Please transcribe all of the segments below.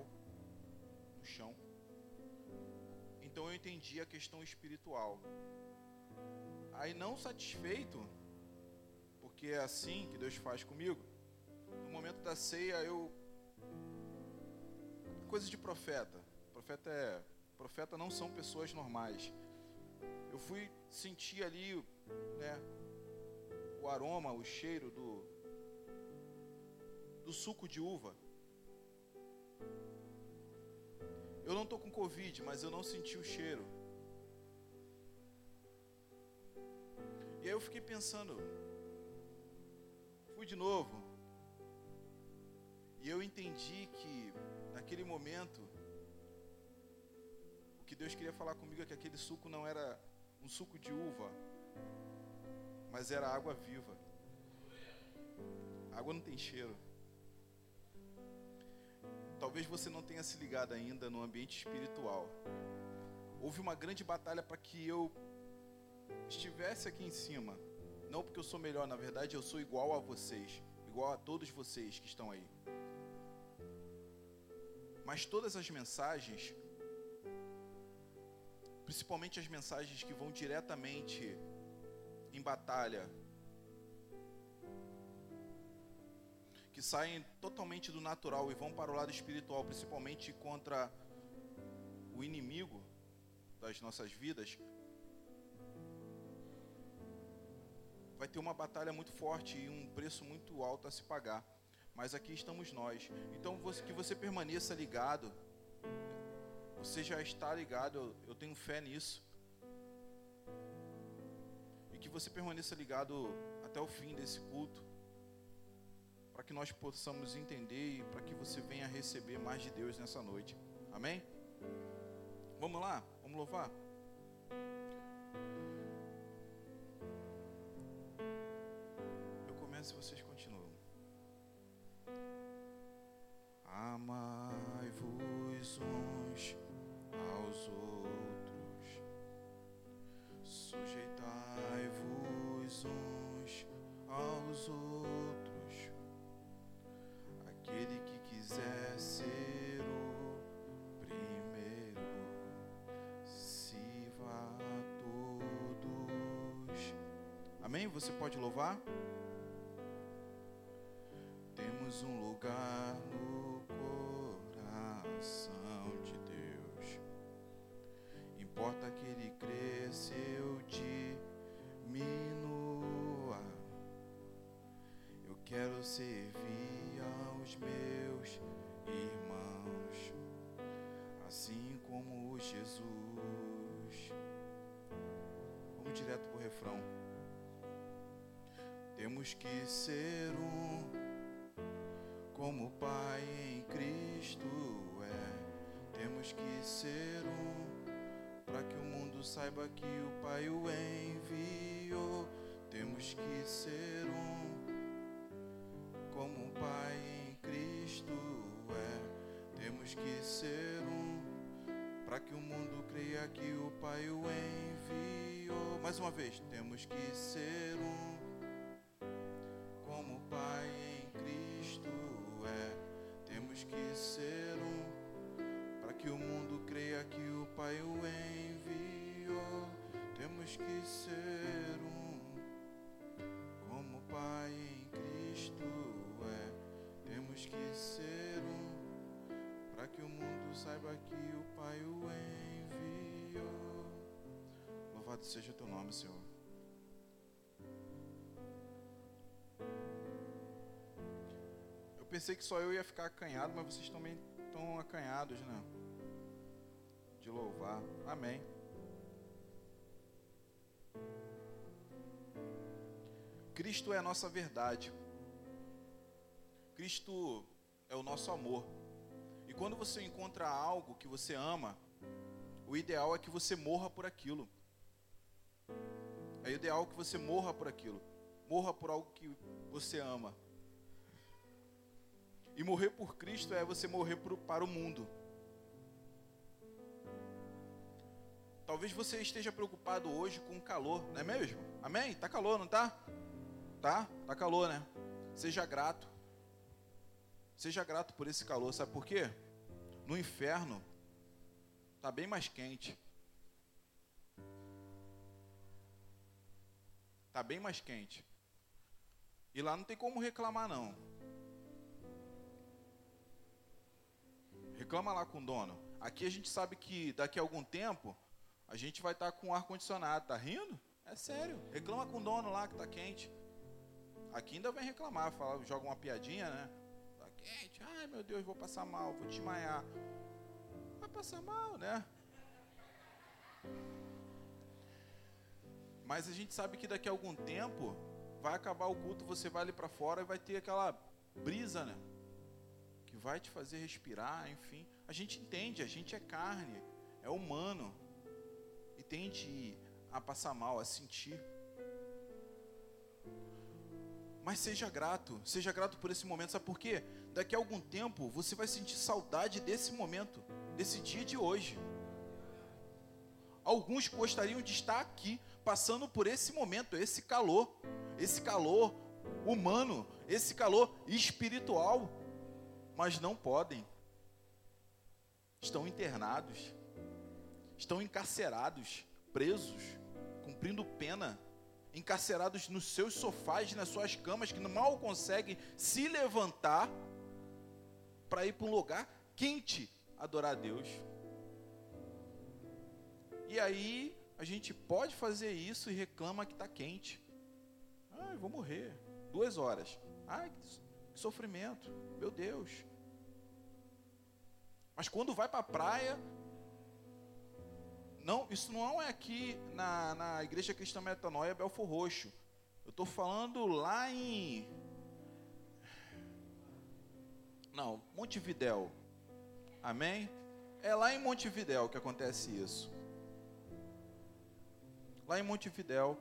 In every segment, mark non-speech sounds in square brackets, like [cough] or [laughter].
no chão. Então eu entendi a questão espiritual. Aí não satisfeito, porque é assim que Deus faz comigo. No momento da ceia eu coisa de profeta. Profeta é profeta não são pessoas normais. Eu fui sentir ali, né, o aroma, o cheiro do do suco de uva. Eu não estou com Covid, mas eu não senti o cheiro. E aí eu fiquei pensando, fui de novo. E eu entendi que naquele momento o que Deus queria falar comigo é que aquele suco não era um suco de uva, mas era água viva. A água não tem cheiro. Talvez você não tenha se ligado ainda no ambiente espiritual. Houve uma grande batalha para que eu estivesse aqui em cima. Não porque eu sou melhor, na verdade eu sou igual a vocês, igual a todos vocês que estão aí. Mas todas as mensagens, principalmente as mensagens que vão diretamente em batalha que saem totalmente do natural e vão para o lado espiritual, principalmente contra o inimigo das nossas vidas, vai ter uma batalha muito forte e um preço muito alto a se pagar. Mas aqui estamos nós. Então que você permaneça ligado. Você já está ligado, eu tenho fé nisso. E que você permaneça ligado até o fim desse culto para que nós possamos entender e para que você venha receber mais de Deus nessa noite. Amém? Vamos lá? Vamos louvar? Eu começo e vocês continuam. Amai-vos uns aos outros, Você pode louvar? Temos que ser um, como o Pai em Cristo é. Temos que ser um, para que o mundo saiba que o Pai o enviou. Temos que ser um, como o Pai Cristo é. Temos que ser um, para que o mundo creia que o Pai o enviou. Mais uma vez, temos que ser um, que o Pai o enviou. Louvado seja o teu nome, Senhor. Eu pensei que só eu ia ficar acanhado, mas vocês também estão acanhados, né? De louvar. Amém. Cristo é a nossa verdade. Cristo é o nosso amor. Quando você encontra algo que você ama, o ideal é que você morra por aquilo. É ideal que você morra por aquilo. Morra por algo que você ama. E morrer por Cristo é você morrer para o mundo. Talvez você esteja preocupado hoje com o calor, não é mesmo? Amém? Tá calor, não tá? Tá? Tá calor, né? Seja grato. Seja grato por esse calor, sabe por quê? No inferno está bem mais quente. Está bem mais quente. E lá não tem como reclamar, não. Reclama lá com o dono. Aqui a gente sabe que daqui a algum tempo a gente vai estar tá com ar condicionado. Tá rindo? É sério. Reclama com o dono lá que tá quente. Aqui ainda vem reclamar, fala, joga uma piadinha, né? Quente. Ai meu Deus, vou passar mal, vou desmaiar. Vai passar mal, né? Mas a gente sabe que daqui a algum tempo vai acabar o culto, você vai ali para fora e vai ter aquela brisa, né? Que vai te fazer respirar, enfim. A gente entende, a gente é carne, é humano. E tende a passar mal, a sentir. Mas seja grato, seja grato por esse momento, sabe por quê? Daqui a algum tempo você vai sentir saudade desse momento, desse dia de hoje. Alguns gostariam de estar aqui, passando por esse momento, esse calor, esse calor humano, esse calor espiritual, mas não podem. Estão internados, estão encarcerados, presos, cumprindo pena, encarcerados nos seus sofás, nas suas camas, que mal conseguem se levantar para ir para um lugar quente adorar a Deus. E aí a gente pode fazer isso e reclama que está quente. Ai, vou morrer. Duas horas. Ai, que sofrimento. Meu Deus. Mas quando vai para a praia, não, isso não é aqui na, na Igreja Cristã Metanoia Belfor Roxo. Eu estou falando lá em. Não, Montevidéu. Amém? É lá em Montevidéu que acontece isso lá em Montevidéu.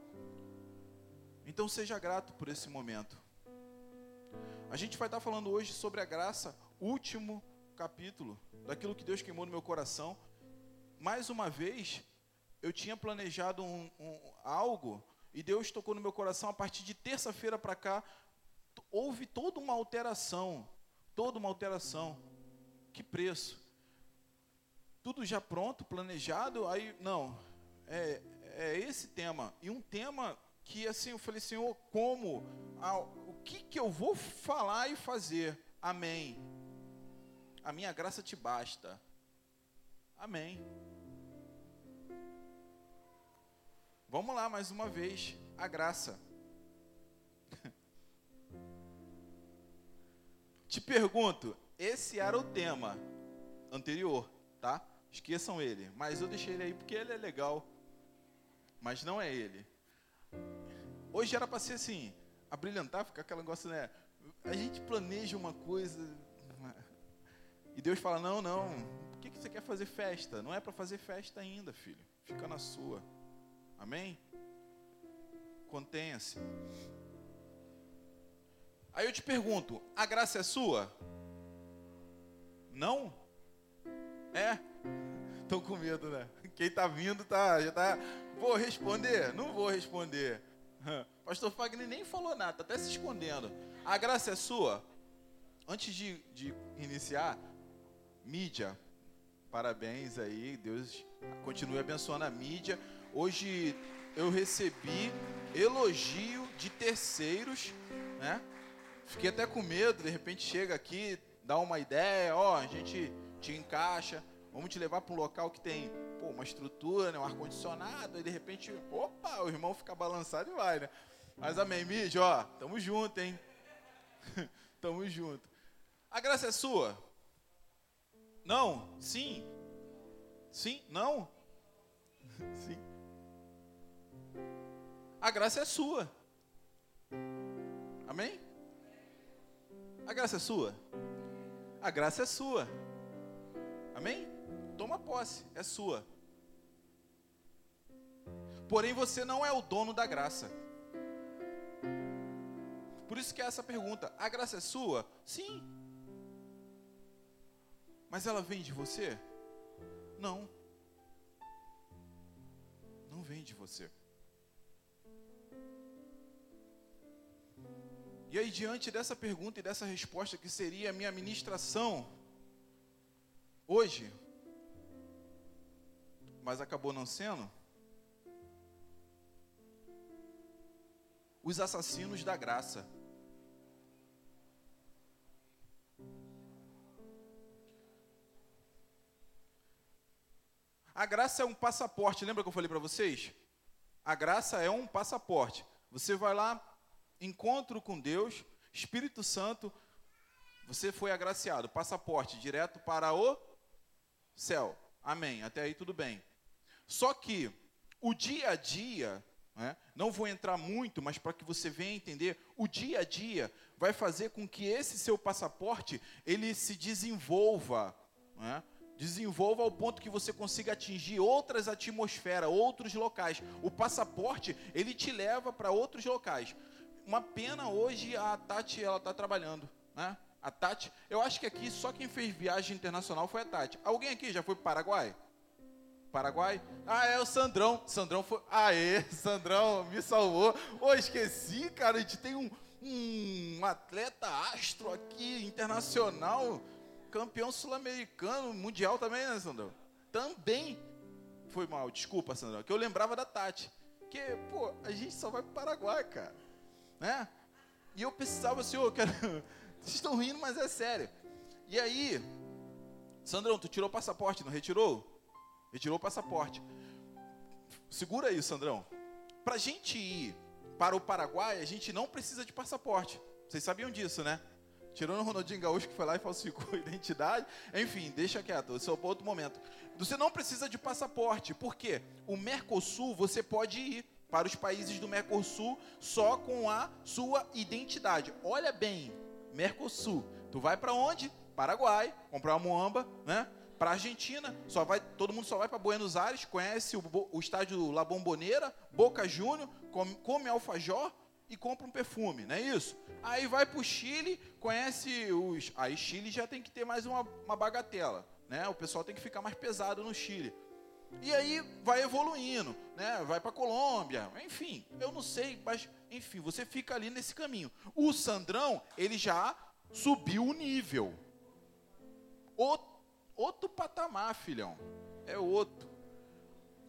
Então seja grato por esse momento. A gente vai estar falando hoje sobre a graça, último capítulo, daquilo que Deus queimou no meu coração. Mais uma vez, eu tinha planejado um, um, algo e Deus tocou no meu coração a partir de terça-feira para cá. Houve toda uma alteração, toda uma alteração. Que preço? Tudo já pronto, planejado, aí não. É, é esse tema. E um tema que assim eu falei, Senhor, como? Ah, o que, que eu vou falar e fazer? Amém. A minha graça te basta. Amém. Vamos lá mais uma vez. A graça. Te pergunto, esse era o tema anterior, tá? Esqueçam ele, mas eu deixei ele aí porque ele é legal mas não é ele. Hoje era para ser assim, abrilhantar, ficar aquele negócio, né? A gente planeja uma coisa e Deus fala: não, não, por que, que você quer fazer festa? Não é para fazer festa ainda, filho. Fica na sua. Amém? Contenha-se. Aí eu te pergunto: a graça é sua? Não? É? Estou com medo, né? Quem está vindo tá, já está Vou responder? Não vou responder. [laughs] Pastor Fagner nem falou nada, está até se escondendo. A graça é sua? Antes de, de iniciar, mídia, parabéns aí, Deus continue abençoando a mídia. Hoje eu recebi elogio de terceiros, né? Fiquei até com medo, de repente chega aqui, dá uma ideia, ó, a gente te encaixa, vamos te levar para um local que tem pô, uma estrutura, né, um ar-condicionado, e de repente, opa, o irmão fica balançado e vai, né? Mas amém, mídia, ó, tamo junto, hein? [laughs] tamo junto. A graça é sua? Não? Sim? Sim? Não? [laughs] Sim. A graça é sua. Amém? A graça é sua? A graça é sua. Amém? Toma posse, é sua. Porém, você não é o dono da graça. Por isso que é essa pergunta: a graça é sua? Sim. Mas ela vem de você? Não. Não vem de você. E aí, diante dessa pergunta e dessa resposta, que seria a minha ministração, hoje, mas acabou não sendo, os assassinos da graça. A graça é um passaporte, lembra que eu falei para vocês? A graça é um passaporte. Você vai lá, encontro com Deus, Espírito Santo, você foi agraciado, passaporte direto para o céu. Amém. Até aí tudo bem. Só que o dia a dia, né, não vou entrar muito, mas para que você venha entender, o dia a dia vai fazer com que esse seu passaporte ele se desenvolva, né, desenvolva ao ponto que você consiga atingir outras atmosferas, outros locais. O passaporte ele te leva para outros locais. Uma pena hoje a Tati ela está trabalhando, né? A Tati, eu acho que aqui só quem fez viagem internacional foi a Tati. Alguém aqui já foi para o Paraguai? Paraguai? Ah, é o Sandrão. Sandrão foi. Aê, [laughs] Sandrão, me salvou. Ô, esqueci, cara, a gente tem um, um atleta astro aqui, internacional, campeão sul-americano, mundial também, né, Sandrão? Também. Foi mal, desculpa, Sandrão, que eu lembrava da Tati. Que, pô, a gente só vai para o Paraguai, cara. Né? E eu precisava, assim. [laughs] Vocês estão rindo, mas é sério. E aí, Sandrão, tu tirou o passaporte, não retirou? Retirou o passaporte. Segura aí, Sandrão. Para a gente ir para o Paraguai, a gente não precisa de passaporte. Vocês sabiam disso, né? Tirando o Ronaldinho Gaúcho que foi lá e falsificou a [laughs] identidade. Enfim, deixa quieto, esse é outro momento. Você não precisa de passaporte, porque o Mercosul você pode ir para os países do Mercosul só com a sua identidade. Olha bem, Mercosul. Tu vai para onde? Paraguai, comprar uma muamba, né? Para Argentina, só vai, todo mundo só vai para Buenos Aires, conhece o, o estádio La Bombonera, Boca Júnior, come, come alfajor e compra um perfume, não é isso? Aí vai para o Chile, conhece os. Aí Chile já tem que ter mais uma, uma bagatela, né? O pessoal tem que ficar mais pesado no Chile. E aí vai evoluindo, né? Vai para Colômbia, enfim, eu não sei, mas enfim, você fica ali nesse caminho. O Sandrão, ele já subiu o nível. Outro, outro patamar, filhão. É outro.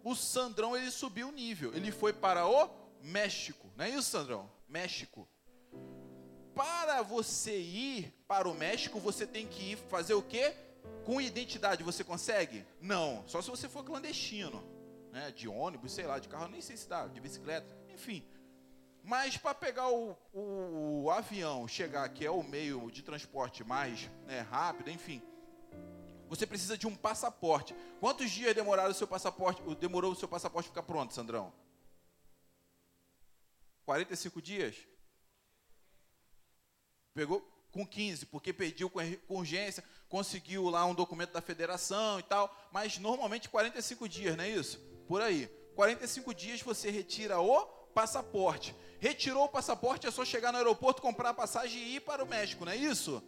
O Sandrão, ele subiu o nível. Ele foi para o México. Não é isso, Sandrão? México. Para você ir para o México, você tem que ir fazer o quê? Com identidade você consegue? Não, só se você for clandestino, né? De ônibus, sei lá, de carro, nem sei se dá, de bicicleta, enfim. Mas para pegar o, o, o, avião, chegar, que é o meio de transporte mais né, rápido, enfim, você precisa de um passaporte. Quantos dias demoraram o seu passaporte? Demorou o seu passaporte ficar pronto, Sandrão? 45 dias? Pegou com 15, porque pediu com urgência, conseguiu lá um documento da federação e tal, mas normalmente 45 dias, não é isso? Por aí. 45 dias você retira o passaporte. Retirou o passaporte, é só chegar no aeroporto, comprar a passagem e ir para o México, não é isso?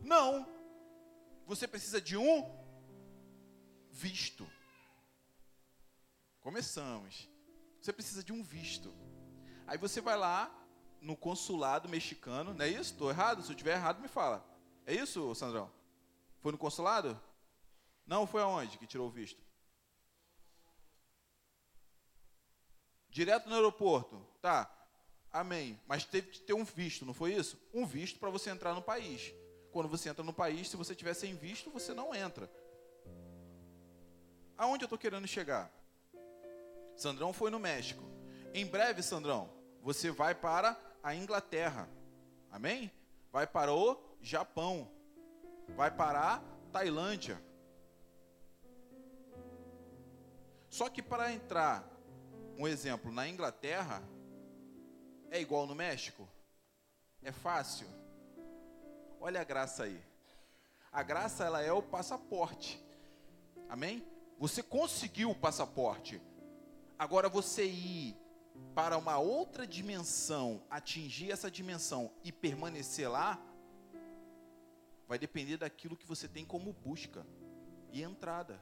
Não. Você precisa de um visto. Começamos. Você precisa de um visto. Aí você vai lá no consulado mexicano, não é isso? Estou errado? Se eu estiver errado, me fala. É isso, Sandrão? Foi no consulado? Não, foi aonde que tirou o visto? Direto no aeroporto. Tá. Amém. Mas teve que ter um visto, não foi isso? Um visto para você entrar no país. Quando você entra no país, se você tiver sem visto, você não entra. Aonde eu estou querendo chegar? Sandrão foi no México. Em breve, Sandrão, você vai para a Inglaterra. Amém? Vai para o Japão vai para a Tailândia. Só que para entrar, um exemplo, na Inglaterra, é igual no México? É fácil? Olha a graça aí. A graça ela é o passaporte. Amém? Você conseguiu o passaporte. Agora você ir para uma outra dimensão, atingir essa dimensão e permanecer lá, vai depender daquilo que você tem como busca e entrada.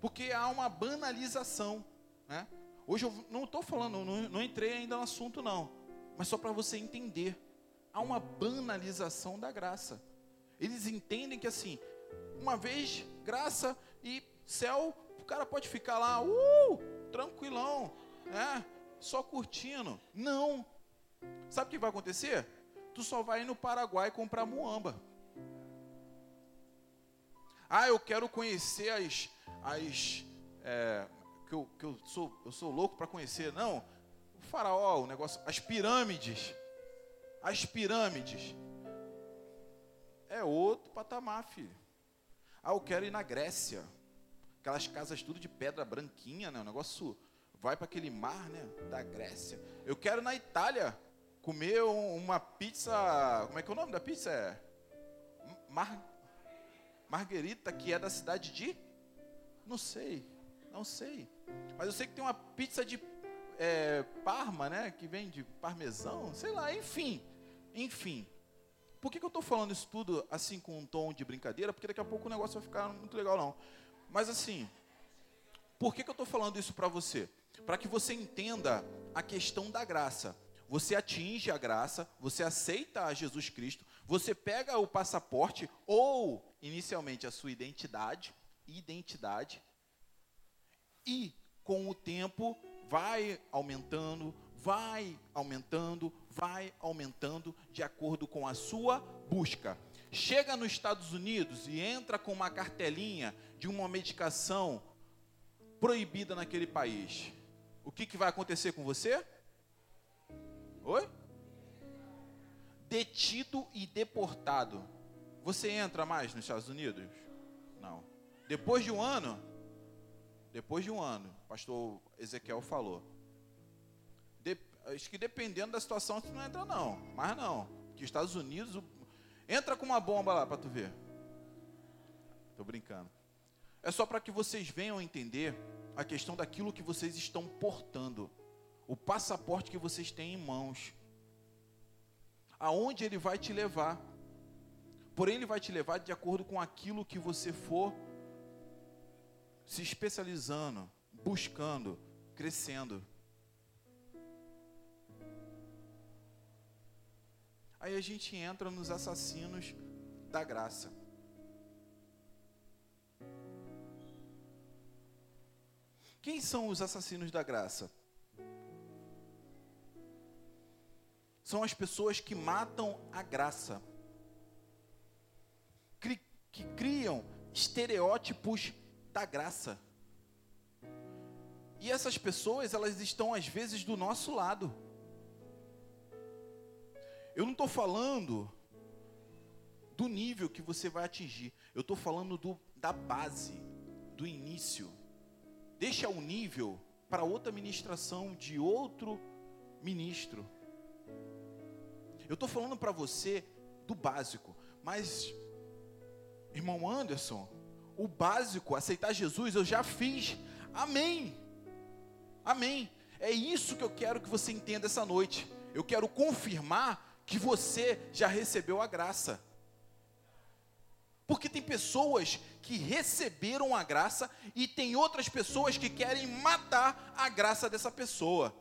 Porque há uma banalização. Né? Hoje eu não estou falando, não, não entrei ainda no assunto, não. Mas só para você entender. Há uma banalização da graça. Eles entendem que assim, uma vez, graça e céu, o cara pode ficar lá, uh, tranquilão, né? Só curtindo. Não. Sabe o que vai acontecer? Tu só vai no Paraguai comprar muamba. Ah, eu quero conhecer as, as é, que, eu, que eu sou, eu sou louco para conhecer. Não, o faraó, o negócio, as pirâmides, as pirâmides. É outro patamar, filho. Ah, eu quero ir na Grécia. Aquelas casas tudo de pedra branquinha, né? O negócio vai para aquele mar, né? Da Grécia. Eu quero ir na Itália comer uma pizza. Como é que é o nome da pizza? É Mar, Marguerita, que é da cidade de. Não sei, não sei. Mas eu sei que tem uma pizza de é, Parma, né? Que vem de parmesão, sei lá, enfim. Enfim. Por que, que eu estou falando isso tudo assim com um tom de brincadeira? Porque daqui a pouco o negócio vai ficar muito legal, não. Mas assim, por que, que eu estou falando isso para você? Para que você entenda a questão da graça. Você atinge a graça, você aceita a Jesus Cristo, você pega o passaporte ou inicialmente a sua identidade, identidade, e com o tempo vai aumentando, vai aumentando, vai aumentando de acordo com a sua busca. Chega nos Estados Unidos e entra com uma cartelinha de uma medicação proibida naquele país. O que, que vai acontecer com você? Oi? Detido e deportado. Você entra mais nos Estados Unidos? Não. Depois de um ano, depois de um ano, pastor Ezequiel falou. De, acho que dependendo da situação, você não entra não. Mas não. Que os Estados Unidos. O, entra com uma bomba lá para tu ver. Estou brincando. É só para que vocês venham entender a questão daquilo que vocês estão portando. O passaporte que vocês têm em mãos. Aonde ele vai te levar. Porém, ele vai te levar de acordo com aquilo que você for se especializando, buscando, crescendo. Aí a gente entra nos assassinos da graça. Quem são os assassinos da graça? São as pessoas que matam a graça, que criam estereótipos da graça. E essas pessoas, elas estão às vezes do nosso lado. Eu não estou falando do nível que você vai atingir. Eu estou falando do, da base, do início. Deixa o nível para outra ministração de outro ministro. Eu estou falando para você do básico. Mas, irmão Anderson, o básico, aceitar Jesus, eu já fiz. Amém. Amém. É isso que eu quero que você entenda essa noite. Eu quero confirmar que você já recebeu a graça. Porque tem pessoas que receberam a graça e tem outras pessoas que querem matar a graça dessa pessoa.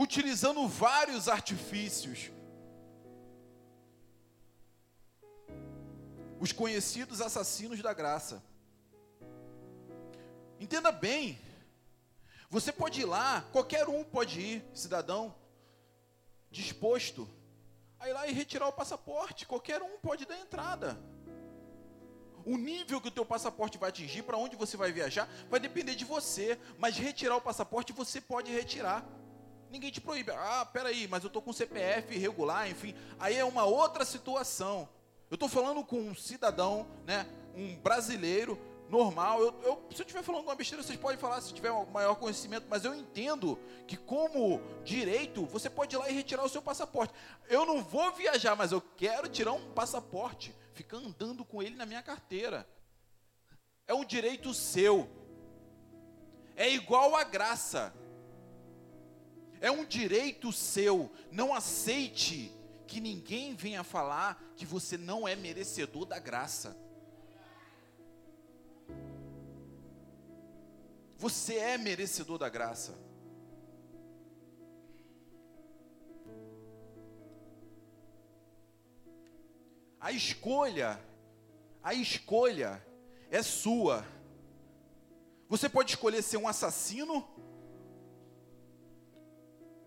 Utilizando vários artifícios. Os conhecidos assassinos da graça. Entenda bem, você pode ir lá, qualquer um pode ir, cidadão, disposto a ir lá e retirar o passaporte, qualquer um pode dar entrada. O nível que o teu passaporte vai atingir, para onde você vai viajar, vai depender de você, mas retirar o passaporte você pode retirar ninguém te proíbe. Ah, peraí, mas eu estou com CPF irregular, enfim. Aí é uma outra situação. Eu estou falando com um cidadão, né, um brasileiro normal. Eu, eu, se eu estiver falando uma besteira, vocês podem falar se tiver maior conhecimento, mas eu entendo que, como direito, você pode ir lá e retirar o seu passaporte. Eu não vou viajar, mas eu quero tirar um passaporte, ficar andando com ele na minha carteira. É um direito seu. É igual a graça. É um direito seu. Não aceite que ninguém venha falar que você não é merecedor da graça. Você é merecedor da graça. A escolha, a escolha é sua. Você pode escolher ser um assassino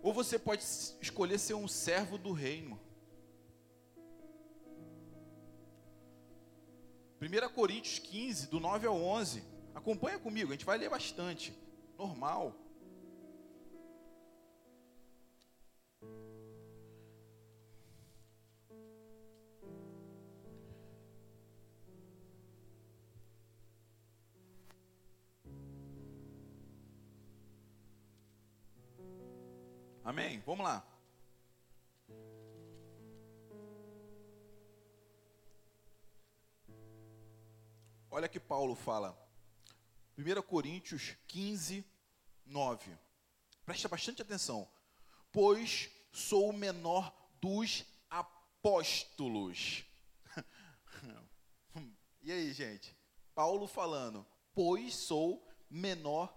ou você pode escolher ser um servo do reino. 1 Coríntios 15, do 9 ao 11. Acompanha comigo, a gente vai ler bastante. Normal. Amém? Vamos lá. Olha que Paulo fala. 1 Coríntios 15, 9. Presta bastante atenção. Pois sou o menor dos apóstolos. [laughs] e aí, gente? Paulo falando. Pois sou menor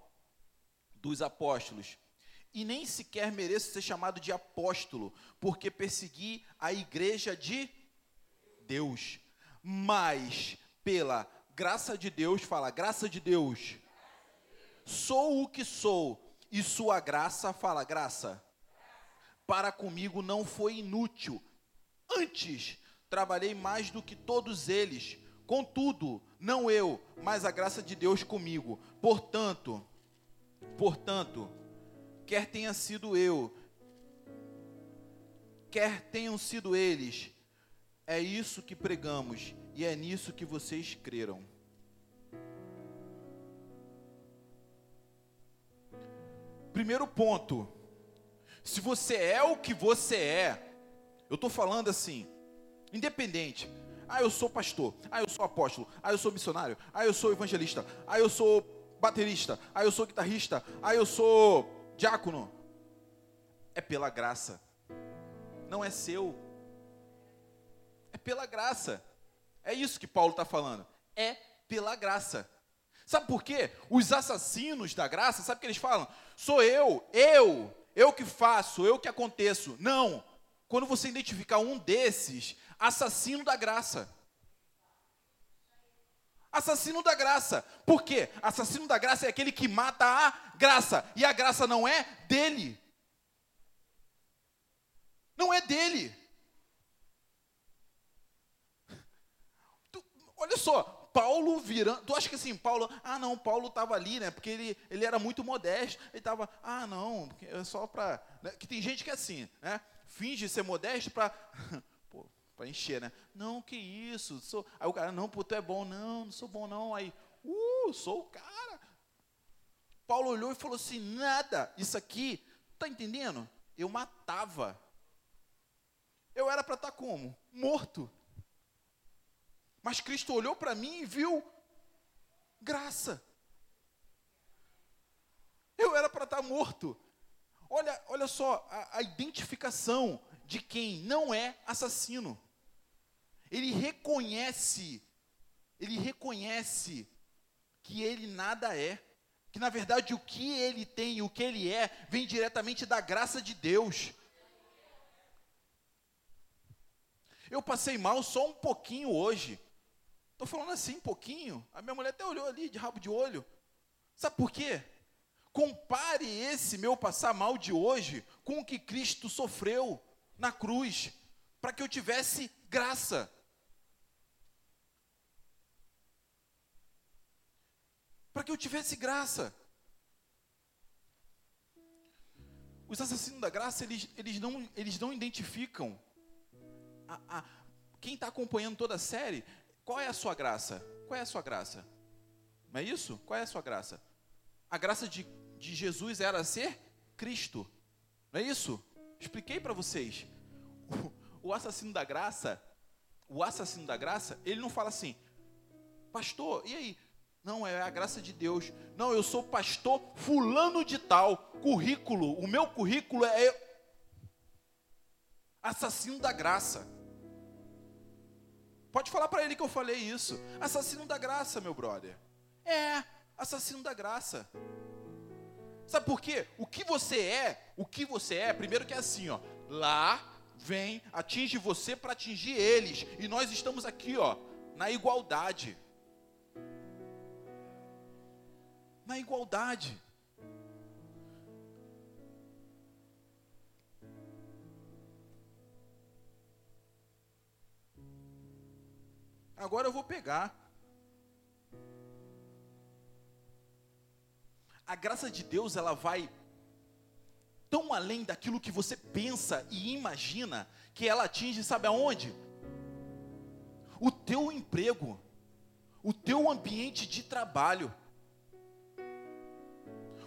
dos apóstolos e nem sequer mereço ser chamado de apóstolo, porque persegui a igreja de Deus. Mas, pela graça de Deus, fala, graça de Deus, sou o que sou, e sua graça, fala, graça, para comigo não foi inútil. Antes, trabalhei mais do que todos eles. Contudo, não eu, mas a graça de Deus comigo. Portanto, portanto, quer tenha sido eu, quer tenham sido eles, é isso que pregamos e é nisso que vocês creram. Primeiro ponto, se você é o que você é, eu estou falando assim, independente. Ah, eu sou pastor. Ah, eu sou apóstolo. Ah, eu sou missionário. Ah, eu sou evangelista. Ah, eu sou baterista. Ah, eu sou guitarrista. Ah, eu sou diácono, é pela graça, não é seu, é pela graça. É isso que Paulo está falando, é pela graça. Sabe por quê? Os assassinos da graça, sabe o que eles falam? Sou eu, eu, eu que faço, eu que aconteço. Não. Quando você identificar um desses, assassino da graça. Assassino da graça. Por quê? Assassino da graça é aquele que mata a graça. E a graça não é dele. Não é dele. Tu, olha só, Paulo virando. Tu acha que assim, Paulo. Ah, não, Paulo estava ali, né? Porque ele, ele era muito modesto. Ele estava. Ah, não, é só para. Né? Que tem gente que é assim, né? Finge ser modesto para. [laughs] para encher, né? Não, que isso? Sou... Aí o cara, não, pô, tu é bom. Não, não sou bom não. Aí, uh, sou o cara. Paulo olhou e falou assim, nada, isso aqui, tá entendendo? Eu matava. Eu era para estar tá como? Morto. Mas Cristo olhou para mim e viu graça. Eu era para estar tá morto. Olha, olha só a, a identificação de quem não é assassino ele reconhece, ele reconhece que ele nada é, que na verdade o que ele tem, o que ele é, vem diretamente da graça de Deus. Eu passei mal só um pouquinho hoje. Estou falando assim, um pouquinho. A minha mulher até olhou ali de rabo de olho. Sabe por quê? Compare esse meu passar mal de hoje com o que Cristo sofreu na cruz, para que eu tivesse graça. Para que eu tivesse graça. Os assassinos da graça, eles, eles, não, eles não identificam. A, a, quem está acompanhando toda a série, qual é a sua graça? Qual é a sua graça? Não é isso? Qual é a sua graça? A graça de, de Jesus era ser Cristo. Não é isso? Expliquei para vocês. O, o assassino da graça, o assassino da graça, ele não fala assim, pastor, e aí? Não, é a graça de Deus. Não, eu sou pastor fulano de tal. Currículo, o meu currículo é assassino da graça. Pode falar para ele que eu falei isso. Assassino da graça, meu brother. É, assassino da graça. Sabe por quê? O que você é, o que você é, primeiro que é assim, ó. Lá vem, atinge você para atingir eles. E nós estamos aqui, ó, na igualdade. Na igualdade. Agora eu vou pegar. A graça de Deus, ela vai tão além daquilo que você pensa e imagina, que ela atinge, sabe aonde? O teu emprego, o teu ambiente de trabalho.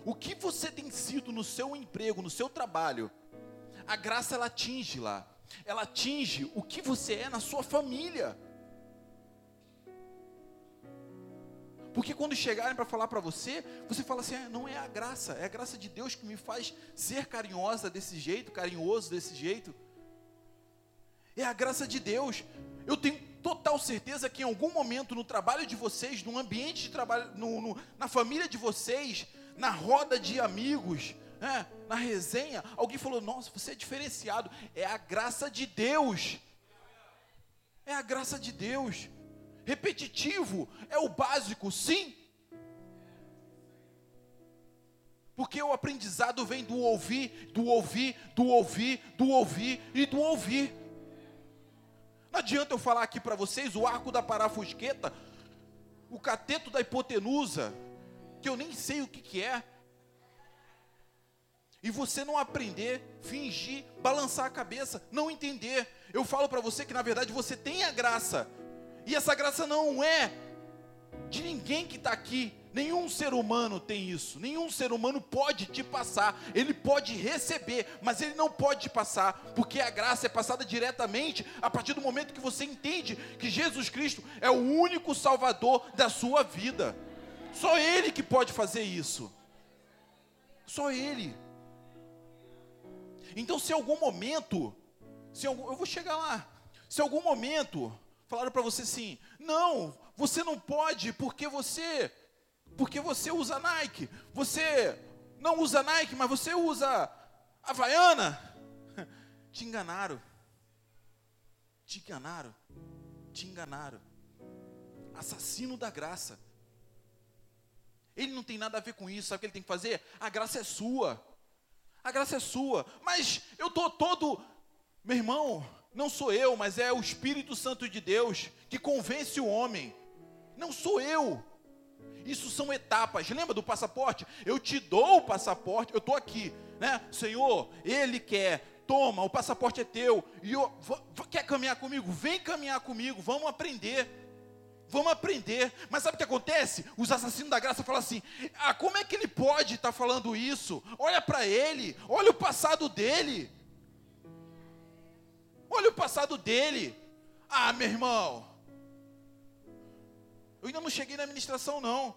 O que você tem sido no seu emprego, no seu trabalho, a graça ela atinge lá. Ela atinge o que você é na sua família. Porque quando chegarem para falar para você, você fala assim: ah, não é a graça, é a graça de Deus que me faz ser carinhosa desse jeito, carinhoso desse jeito. É a graça de Deus. Eu tenho total certeza que em algum momento no trabalho de vocês, no ambiente de trabalho, no, no, na família de vocês, na roda de amigos, né, na resenha, alguém falou: Nossa, você é diferenciado. É a graça de Deus. É a graça de Deus repetitivo, é o básico, sim. Porque o aprendizado vem do ouvir, do ouvir, do ouvir, do ouvir e do ouvir. Não adianta eu falar aqui para vocês o arco da parafusqueta, o cateto da hipotenusa, que eu nem sei o que, que é. E você não aprender, fingir, balançar a cabeça, não entender. Eu falo para você que na verdade você tem a graça, e essa graça não é de ninguém que está aqui. Nenhum ser humano tem isso. Nenhum ser humano pode te passar. Ele pode receber, mas ele não pode te passar, porque a graça é passada diretamente a partir do momento que você entende que Jesus Cristo é o único Salvador da sua vida. Só Ele que pode fazer isso. Só Ele. Então, se algum momento, se algum, eu vou chegar lá. Se algum momento Falaram para você assim: "Não, você não pode porque você porque você usa Nike. Você não usa Nike, mas você usa Havaiana." [laughs] Te enganaram. Te enganaram. Te enganaram. Assassino da graça. Ele não tem nada a ver com isso. Sabe o que ele tem que fazer? A graça é sua. A graça é sua. Mas eu tô todo, meu irmão, não sou eu, mas é o Espírito Santo de Deus que convence o homem. Não sou eu. Isso são etapas. Lembra do passaporte? Eu te dou o passaporte, eu estou aqui, né? Senhor, Ele quer, toma, o passaporte é teu. E eu, quer caminhar comigo? Vem caminhar comigo, vamos aprender. Vamos aprender. Mas sabe o que acontece? Os assassinos da graça falam assim: ah, como é que ele pode estar tá falando isso? Olha para ele, olha o passado dele. Olha o passado dele. Ah, meu irmão. Eu ainda não cheguei na administração, não.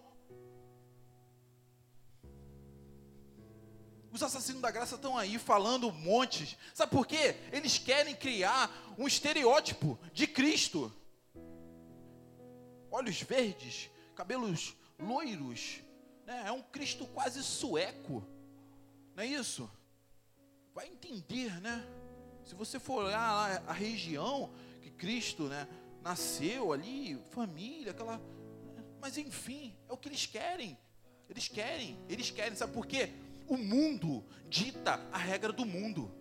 Os assassinos da graça estão aí falando montes. Sabe por quê? Eles querem criar um estereótipo de Cristo. Olhos verdes, cabelos loiros. Né? É um Cristo quase sueco. Não é isso? Vai entender, né? Se você for olhar lá a região que Cristo né, nasceu ali, família, aquela. Mas enfim, é o que eles querem. Eles querem, eles querem, sabe por quê? O mundo dita a regra do mundo.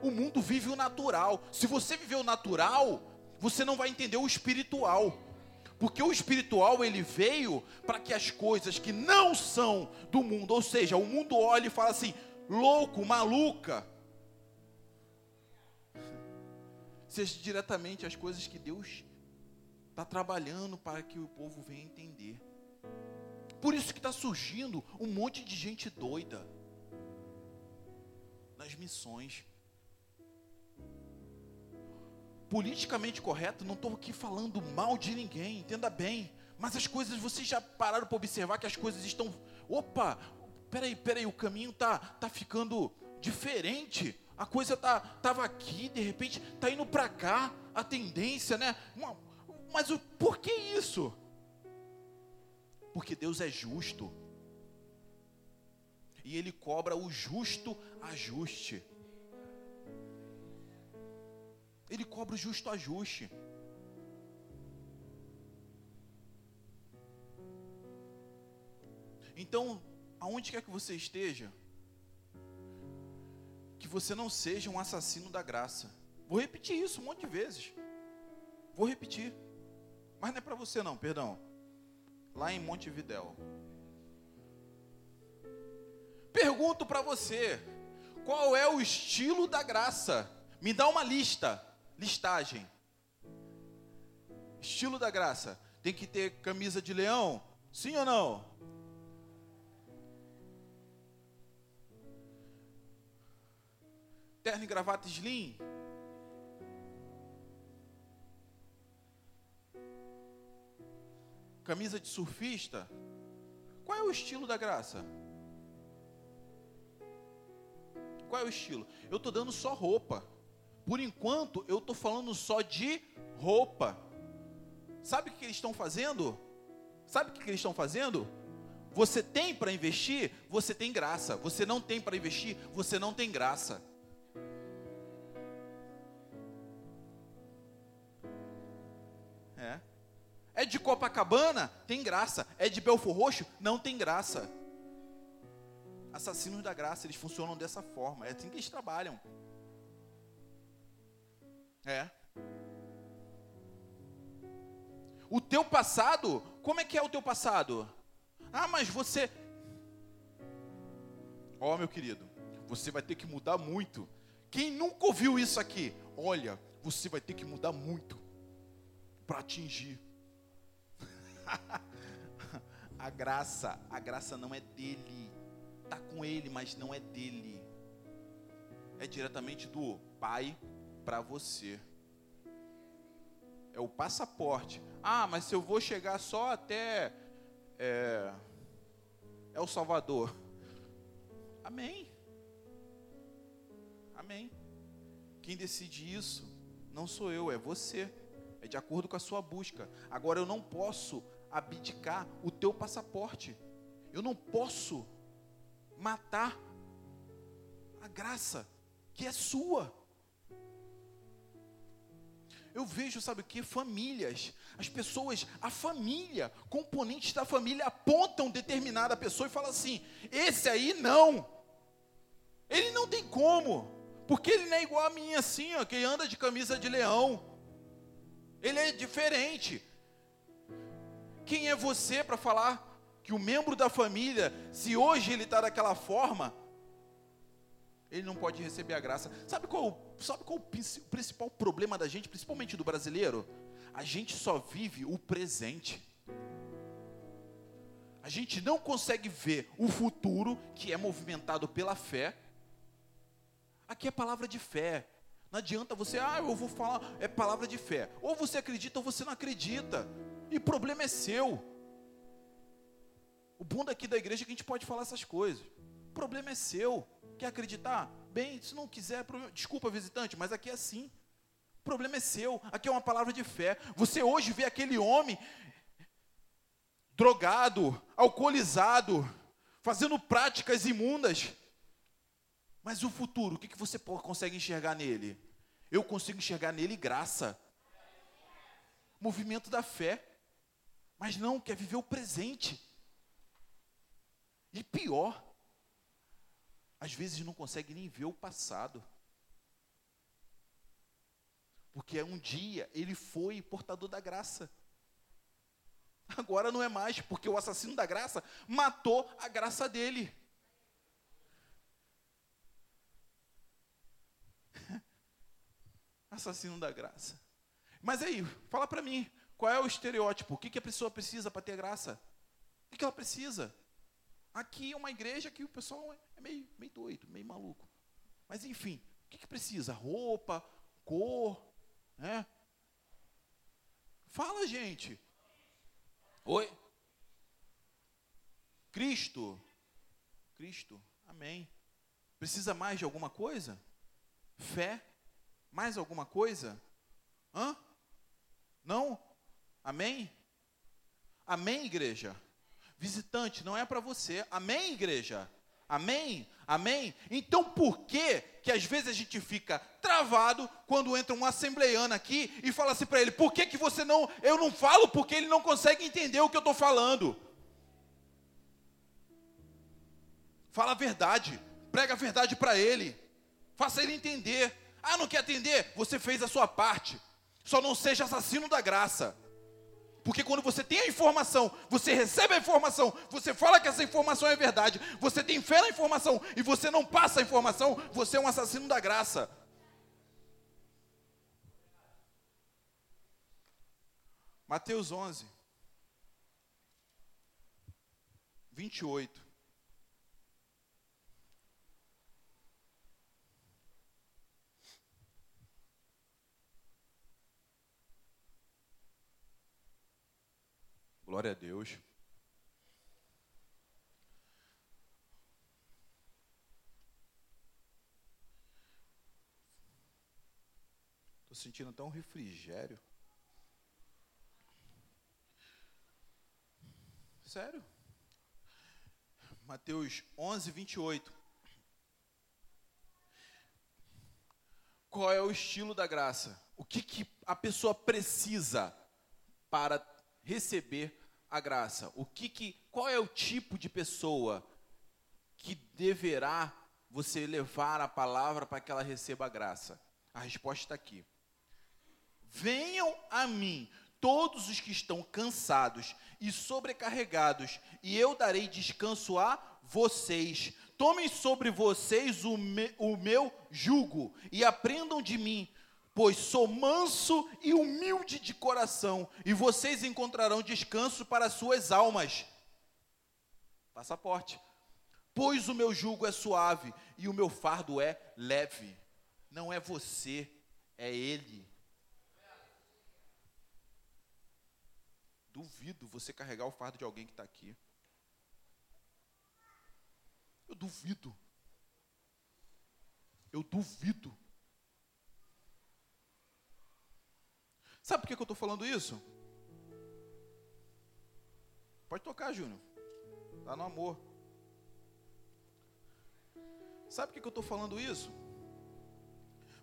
O mundo vive o natural. Se você viver o natural, você não vai entender o espiritual. Porque o espiritual ele veio para que as coisas que não são do mundo, ou seja, o mundo olha e fala assim: louco, maluca, seja diretamente as coisas que Deus está trabalhando para que o povo venha entender. Por isso que está surgindo um monte de gente doida nas missões. Politicamente correto, não estou aqui falando mal de ninguém, entenda bem. Mas as coisas, vocês já pararam para observar que as coisas estão. Opa, peraí, peraí, o caminho tá, tá ficando diferente a coisa tá tava aqui, de repente tá indo para cá, a tendência, né? Mas o por que isso? Porque Deus é justo. E ele cobra o justo ajuste. Cobra o justo ajuste. Então, aonde quer que você esteja, que você não seja um assassino da graça. Vou repetir isso um monte de vezes. Vou repetir. Mas não é para você não, perdão. Lá em Montevidéu. Pergunto para você, qual é o estilo da graça? Me dá uma lista, listagem. Estilo da graça. Tem que ter camisa de leão? Sim ou não? Terno e gravata slim? Camisa de surfista? Qual é o estilo da graça? Qual é o estilo? Eu estou dando só roupa. Por enquanto, eu estou falando só de roupa. Sabe o que eles estão fazendo? Sabe o que eles estão fazendo? Você tem para investir, você tem graça. Você não tem para investir, você não tem graça. É. É de Copacabana? Tem graça. É de Belfor Roxo? Não tem graça. Assassinos da graça, eles funcionam dessa forma. É assim que eles trabalham. É. O teu passado, como é que é o teu passado? Ah, mas você. Ó, oh, meu querido, você vai ter que mudar muito. Quem nunca ouviu isso aqui? Olha, você vai ter que mudar muito para atingir. [laughs] a graça, a graça não é dele. Tá com ele, mas não é dele. É diretamente do Pai para você. É o passaporte. Ah, mas se eu vou chegar só até é, é o Salvador. Amém. Amém. Quem decide isso não sou eu, é você é de acordo com a sua busca. Agora eu não posso abdicar o teu passaporte. Eu não posso matar a graça que é sua. Eu vejo, sabe o que? Famílias, as pessoas, a família, componentes da família apontam determinada pessoa e falam assim: esse aí não, ele não tem como, porque ele não é igual a mim assim, ó, que anda de camisa de leão. Ele é diferente. Quem é você para falar que o membro da família, se hoje ele está daquela forma, ele não pode receber a graça? Sabe qual, sabe qual o principal problema da gente, principalmente do brasileiro? A gente só vive o presente. A gente não consegue ver o futuro que é movimentado pela fé. Aqui é palavra de fé. Não adianta você, ah, eu vou falar, é palavra de fé. Ou você acredita ou você não acredita. E o problema é seu. O bom daqui da igreja é que a gente pode falar essas coisas. O problema é seu. Quer acreditar? Bem, se não quiser, desculpa, visitante, mas aqui é assim. O problema é seu. Aqui é uma palavra de fé. Você hoje vê aquele homem drogado, alcoolizado, fazendo práticas imundas. Mas o futuro, o que, você consegue enxergar nele? Eu consigo enxergar nele graça. Movimento da fé. Mas não, quer viver o presente. E pior, às vezes não consegue nem ver o passado. Porque um dia ele foi portador da graça. Agora não é mais, porque o assassino da graça matou a graça dele. [laughs] assassino da graça. Mas aí, fala para mim, qual é o estereótipo? O que, que a pessoa precisa para ter graça? O que, que ela precisa? Aqui é uma igreja que o pessoal é meio, meio doido, meio maluco. Mas enfim, o que, que precisa? Roupa, cor, né? Fala, gente. Oi? Cristo. Cristo. Amém. Precisa mais de alguma coisa? Fé. Mais alguma coisa? Hã? Não? Amém? Amém, igreja? Visitante, não é para você. Amém, igreja? Amém? Amém? Então por que que às vezes a gente fica travado quando entra um assembleiano aqui e fala assim para ele: "Por que que você não, eu não falo porque ele não consegue entender o que eu estou falando?" Fala a verdade, prega a verdade para ele. Faça ele entender. Ah, não quer atender? Você fez a sua parte. Só não seja assassino da graça. Porque quando você tem a informação, você recebe a informação, você fala que essa informação é verdade, você tem fé na informação e você não passa a informação, você é um assassino da graça. Mateus 11, 28. Glória a Deus. Estou sentindo tão refrigério. Sério? Mateus 11, 28. Qual é o estilo da graça? O que, que a pessoa precisa para receber a graça? O que, que qual é o tipo de pessoa que deverá você levar a palavra para que ela receba a graça? A resposta está aqui. Venham a mim todos os que estão cansados e sobrecarregados, e eu darei descanso a vocês. Tomem sobre vocês o, me, o meu jugo e aprendam de mim, pois sou manso e humilde de coração, e vocês encontrarão descanso para suas almas. Passaporte. Pois o meu jugo é suave e o meu fardo é leve. Não é você, é Ele. Duvido você carregar o fardo de alguém que está aqui. Eu duvido. Eu duvido. Sabe por que, eu estou falando isso? Pode tocar, Júnior. Está no amor. Sabe por que, que eu estou falando isso?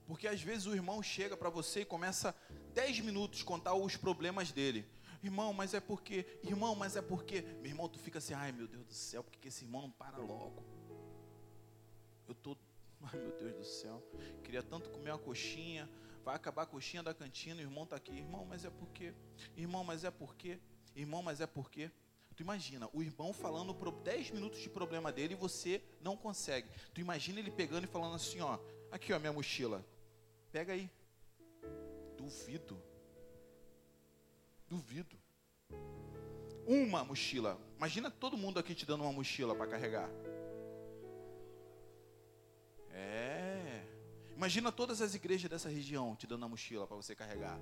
Porque às vezes o irmão chega para você e começa 10 minutos contar os problemas dele. Irmão, mas é porque, irmão, mas é porque, meu irmão, tu fica assim, ai meu Deus do céu, porque esse irmão não para logo? Eu estou, ai meu Deus do céu, queria tanto comer uma coxinha, vai acabar a coxinha da cantina, o irmão está aqui, irmão, mas é porque, irmão, mas é porque, irmão, mas é porque. Tu imagina, o irmão falando por 10 minutos de problema dele e você não consegue. Tu imagina ele pegando e falando assim, ó, aqui ó, minha mochila. Pega aí. Duvido. Duvido. Uma mochila. Imagina todo mundo aqui te dando uma mochila para carregar. Imagina todas as igrejas dessa região te dando a mochila para você carregar.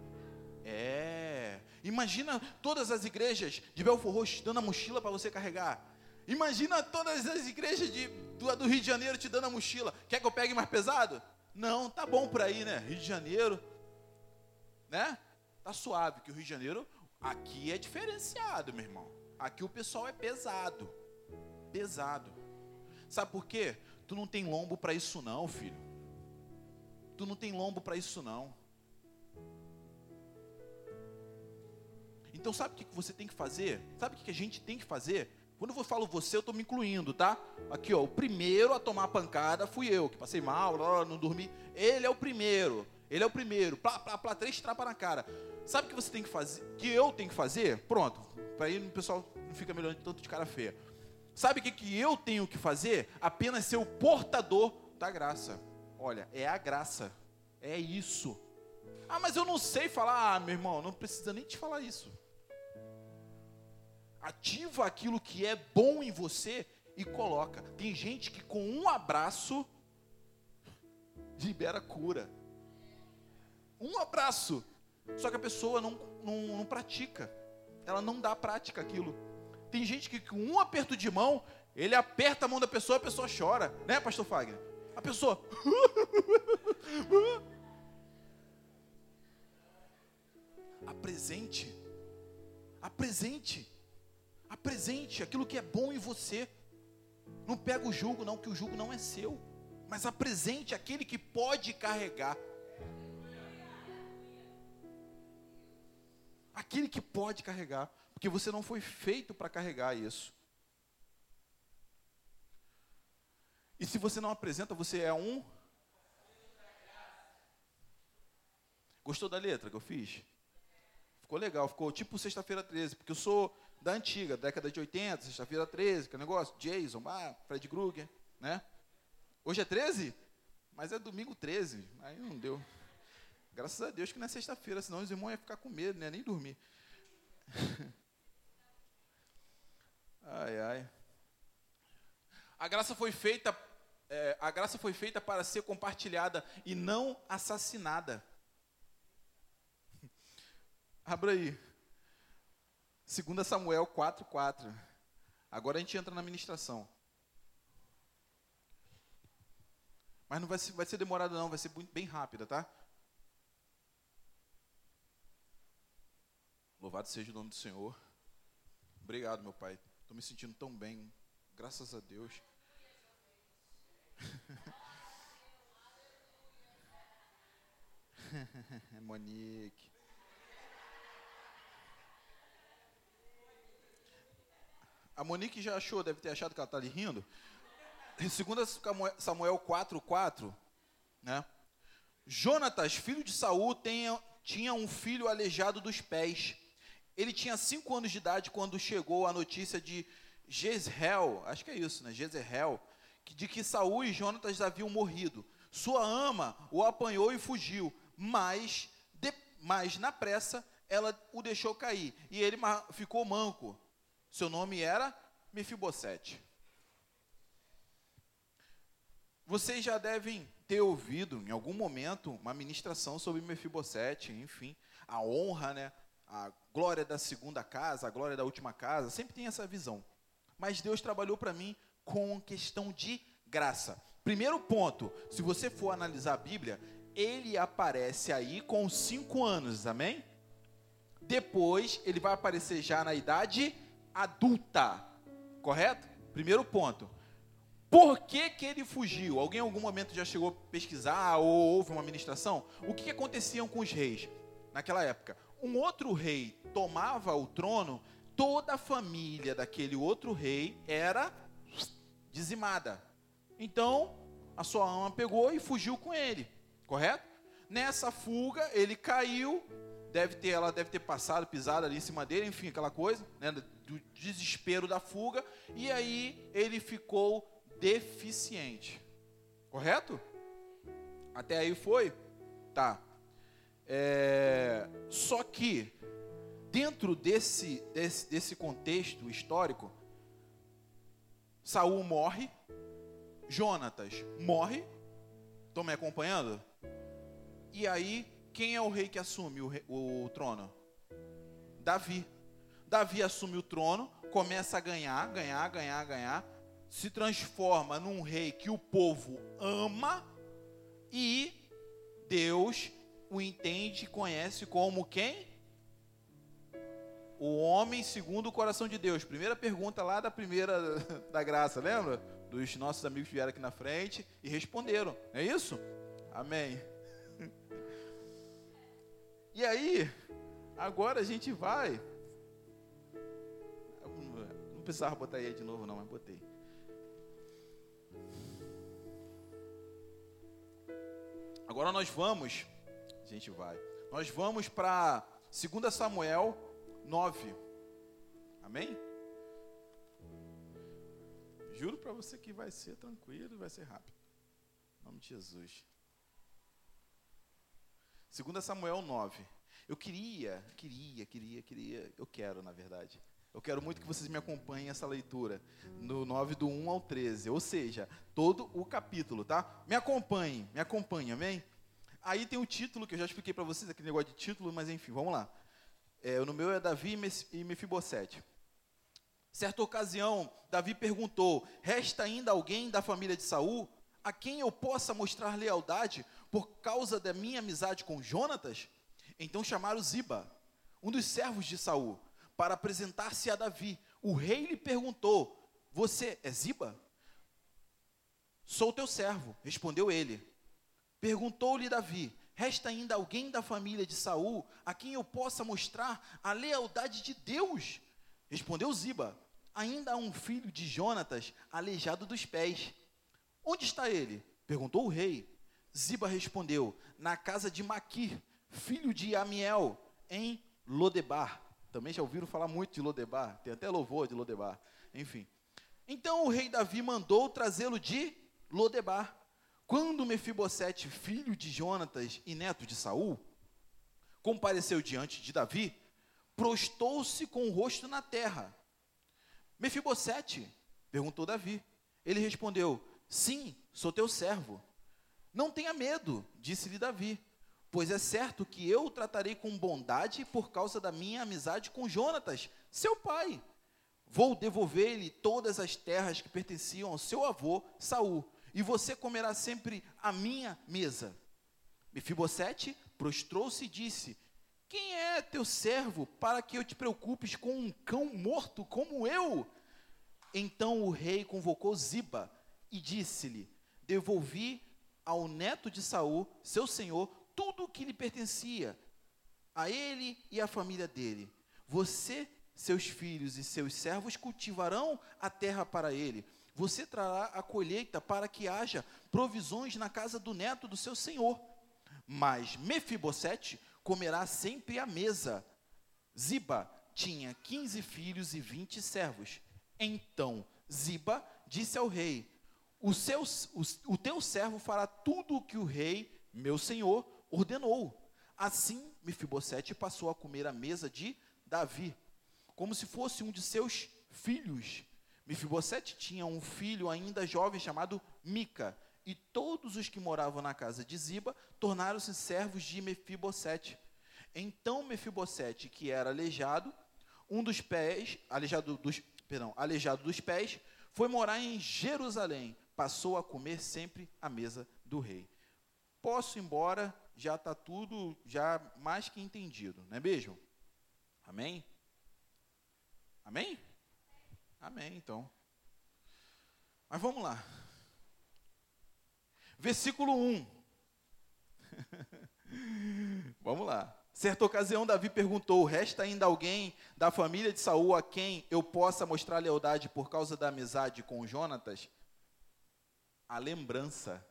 É. Imagina todas as igrejas de Belfor Roxo te dando a mochila para você carregar. Imagina todas as igrejas de, do, do, Rio de Janeiro te dando a mochila. Quer que eu pegue mais pesado? Não, tá bom por aí, né? Rio de Janeiro, né? Tá suave, que o Rio de Janeiro aqui é diferenciado, meu irmão. Aqui o pessoal é pesado. Pesado. Sabe por quê? Tu não tem lombo para isso não, filho. Tu não tem lombo para isso não. Então sabe o que você tem que fazer? Sabe o que a gente tem que fazer? Quando eu falo você, eu estou me incluindo, tá? Aqui, ó, o primeiro a tomar a pancada fui eu, que passei mal, não dormi. Ele é o primeiro. Ele é o primeiro. Plá, plá, plá, três trapas na cara. Sabe o que você tem que fazer? Que eu tenho que fazer? Pronto. Para aí o pessoal não fica melhor tanto de cara feia. Sabe o que, que eu tenho que fazer? Apenas ser o portador da graça. Olha, é a graça. É isso. Ah, mas eu não sei falar. Ah, meu irmão, não precisa nem te falar isso. Ativa aquilo que é bom em você e coloca. Tem gente que com um abraço libera cura. Um abraço. Só que a pessoa não, não, não pratica. Ela não dá prática aquilo. Tem gente que com um aperto de mão, ele aperta a mão da pessoa, a pessoa chora, né, pastor Fagner? A pessoa. apresente. Apresente. Apresente aquilo que é bom em você. Não pega o jugo, não, que o jugo não é seu. Mas apresente aquele que pode carregar. Aquele que pode carregar. Porque você não foi feito para carregar isso. E se você não apresenta, você é um. Gostou da letra que eu fiz? Ficou legal, ficou tipo sexta-feira 13, porque eu sou da antiga, década de 80, sexta-feira 13, que é negócio, Jason, ah, Fred Krueger, né? Hoje é 13? Mas é domingo 13, aí não deu. Graças a Deus que não é sexta-feira, senão os irmãos iam ficar com medo, né? Nem dormir. [laughs] ai, ai. A graça foi feita é, a graça foi feita para ser compartilhada e não assassinada. [laughs] Abra aí. 2 Samuel 4,4. Agora a gente entra na ministração. Mas não vai ser, vai ser demorado não, vai ser bem rápida, tá? Louvado seja o nome do Senhor. Obrigado, meu Pai. Estou me sentindo tão bem. Graças a Deus. [laughs] Monique. A Monique já achou, deve ter achado que ela está ali rindo. Em 2 Samuel 4, 4, né? Jonatas, filho de Saul, tinha, tinha um filho aleijado dos pés. Ele tinha cinco anos de idade quando chegou a notícia de Jezreel, acho que é isso, né? Jezreel, de que Saul e Jonatas haviam morrido. Sua ama o apanhou e fugiu, mas, de, mas na pressa ela o deixou cair e ele ficou manco. Seu nome era Mefibosete. Vocês já devem ter ouvido em algum momento uma ministração sobre Mefibosete, enfim, a honra, né? A glória da segunda casa, a glória da última casa, sempre tem essa visão. Mas Deus trabalhou para mim com questão de graça. Primeiro ponto, se você for analisar a Bíblia, ele aparece aí com cinco anos, amém? Depois ele vai aparecer já na idade adulta, correto? Primeiro ponto. Por que, que ele fugiu? Alguém em algum momento já chegou a pesquisar ou houve uma ministração? O que, que acontecia com os reis naquela época? Um outro rei tomava o trono, toda a família daquele outro rei era dizimada. Então, a sua ama pegou e fugiu com ele, correto? Nessa fuga, ele caiu, deve ter, ela deve ter passado, pisado ali em cima dele, enfim, aquela coisa, né, do desespero da fuga, e aí ele ficou deficiente, correto? Até aí foi? Tá. É, só que, dentro desse, desse, desse contexto histórico, Saul morre, Jonatas morre, estão me acompanhando? E aí, quem é o rei que assume o, rei, o trono? Davi. Davi assume o trono, começa a ganhar, ganhar, ganhar, ganhar, se transforma num rei que o povo ama e Deus o entende e conhece como quem? O homem segundo o coração de Deus. Primeira pergunta lá da primeira [laughs] da graça, lembra? Dos nossos amigos que vieram aqui na frente e responderam. É isso? Amém. [laughs] E aí, agora a gente vai. Não precisava botar aí de novo, não, mas botei. Agora nós vamos, a gente vai, nós vamos para 2 Samuel 9. Amém? Juro para você que vai ser tranquilo e vai ser rápido. Em nome de Jesus. 2 Samuel 9. Eu queria, queria, queria, queria, eu quero, na verdade. Eu quero muito que vocês me acompanhem essa leitura, no 9 do 1 ao 13, ou seja, todo o capítulo, tá? Me acompanhem, me acompanhem, amém? Aí tem o título, que eu já expliquei para vocês, aquele negócio de título, mas enfim, vamos lá. É, no meu é Davi e Mefibosete. Certa ocasião, Davi perguntou: Resta ainda alguém da família de Saul a quem eu possa mostrar lealdade por causa da minha amizade com Jonatas? Então chamaram Ziba, um dos servos de Saul, para apresentar-se a Davi. O rei lhe perguntou: Você é Ziba? Sou teu servo, respondeu ele. Perguntou-lhe Davi: Resta ainda alguém da família de Saul a quem eu possa mostrar a lealdade de Deus? Respondeu Ziba: Ainda há um filho de Jonatas, aleijado dos pés. Onde está ele? perguntou o rei. Ziba respondeu: Na casa de Maquir, filho de Amiel, em Lodebar. Também já ouviram falar muito de Lodebar, tem até louvor de Lodebar. Enfim. Então o rei Davi mandou trazê-lo de Lodebar. Quando Mefibosete, filho de Jonatas e neto de Saul, compareceu diante de Davi, prostou-se com o rosto na terra. Mefibosete, perguntou Davi. Ele respondeu: Sim, sou teu servo. Não tenha medo, disse-lhe Davi, pois é certo que eu o tratarei com bondade por causa da minha amizade com Jonatas, seu pai. Vou devolver-lhe todas as terras que pertenciam ao seu avô Saul e você comerá sempre a minha mesa. Mefibosete prostrou-se e disse: Quem é teu servo para que eu te preocupes com um cão morto como eu? Então o rei convocou Ziba e disse-lhe: Devolvi ao neto de Saul, seu senhor, tudo o que lhe pertencia, a ele e à família dele. Você, seus filhos e seus servos cultivarão a terra para ele você trará a colheita para que haja provisões na casa do neto do seu senhor. Mas Mefibosete comerá sempre à mesa. Ziba tinha quinze filhos e vinte servos. Então Ziba disse ao rei: o, seu, o, o teu servo fará tudo o que o rei, meu senhor, ordenou. Assim, Mefibosete passou a comer à mesa de Davi, como se fosse um de seus filhos. Mefibosete tinha um filho ainda jovem chamado Mica, e todos os que moravam na casa de Ziba tornaram-se servos de Mefibosete. Então Mefibosete, que era aleijado, um dos pés, aleijado dos, perdão, aleijado dos pés, foi morar em Jerusalém, passou a comer sempre à mesa do rei. Posso ir embora, já está tudo já mais que entendido, não é mesmo? Amém? Amém? Amém, então. Mas vamos lá. Versículo 1. [laughs] vamos lá. Certa ocasião, Davi perguntou: Resta ainda alguém da família de Saul a quem eu possa mostrar lealdade por causa da amizade com Jonatas? A lembrança.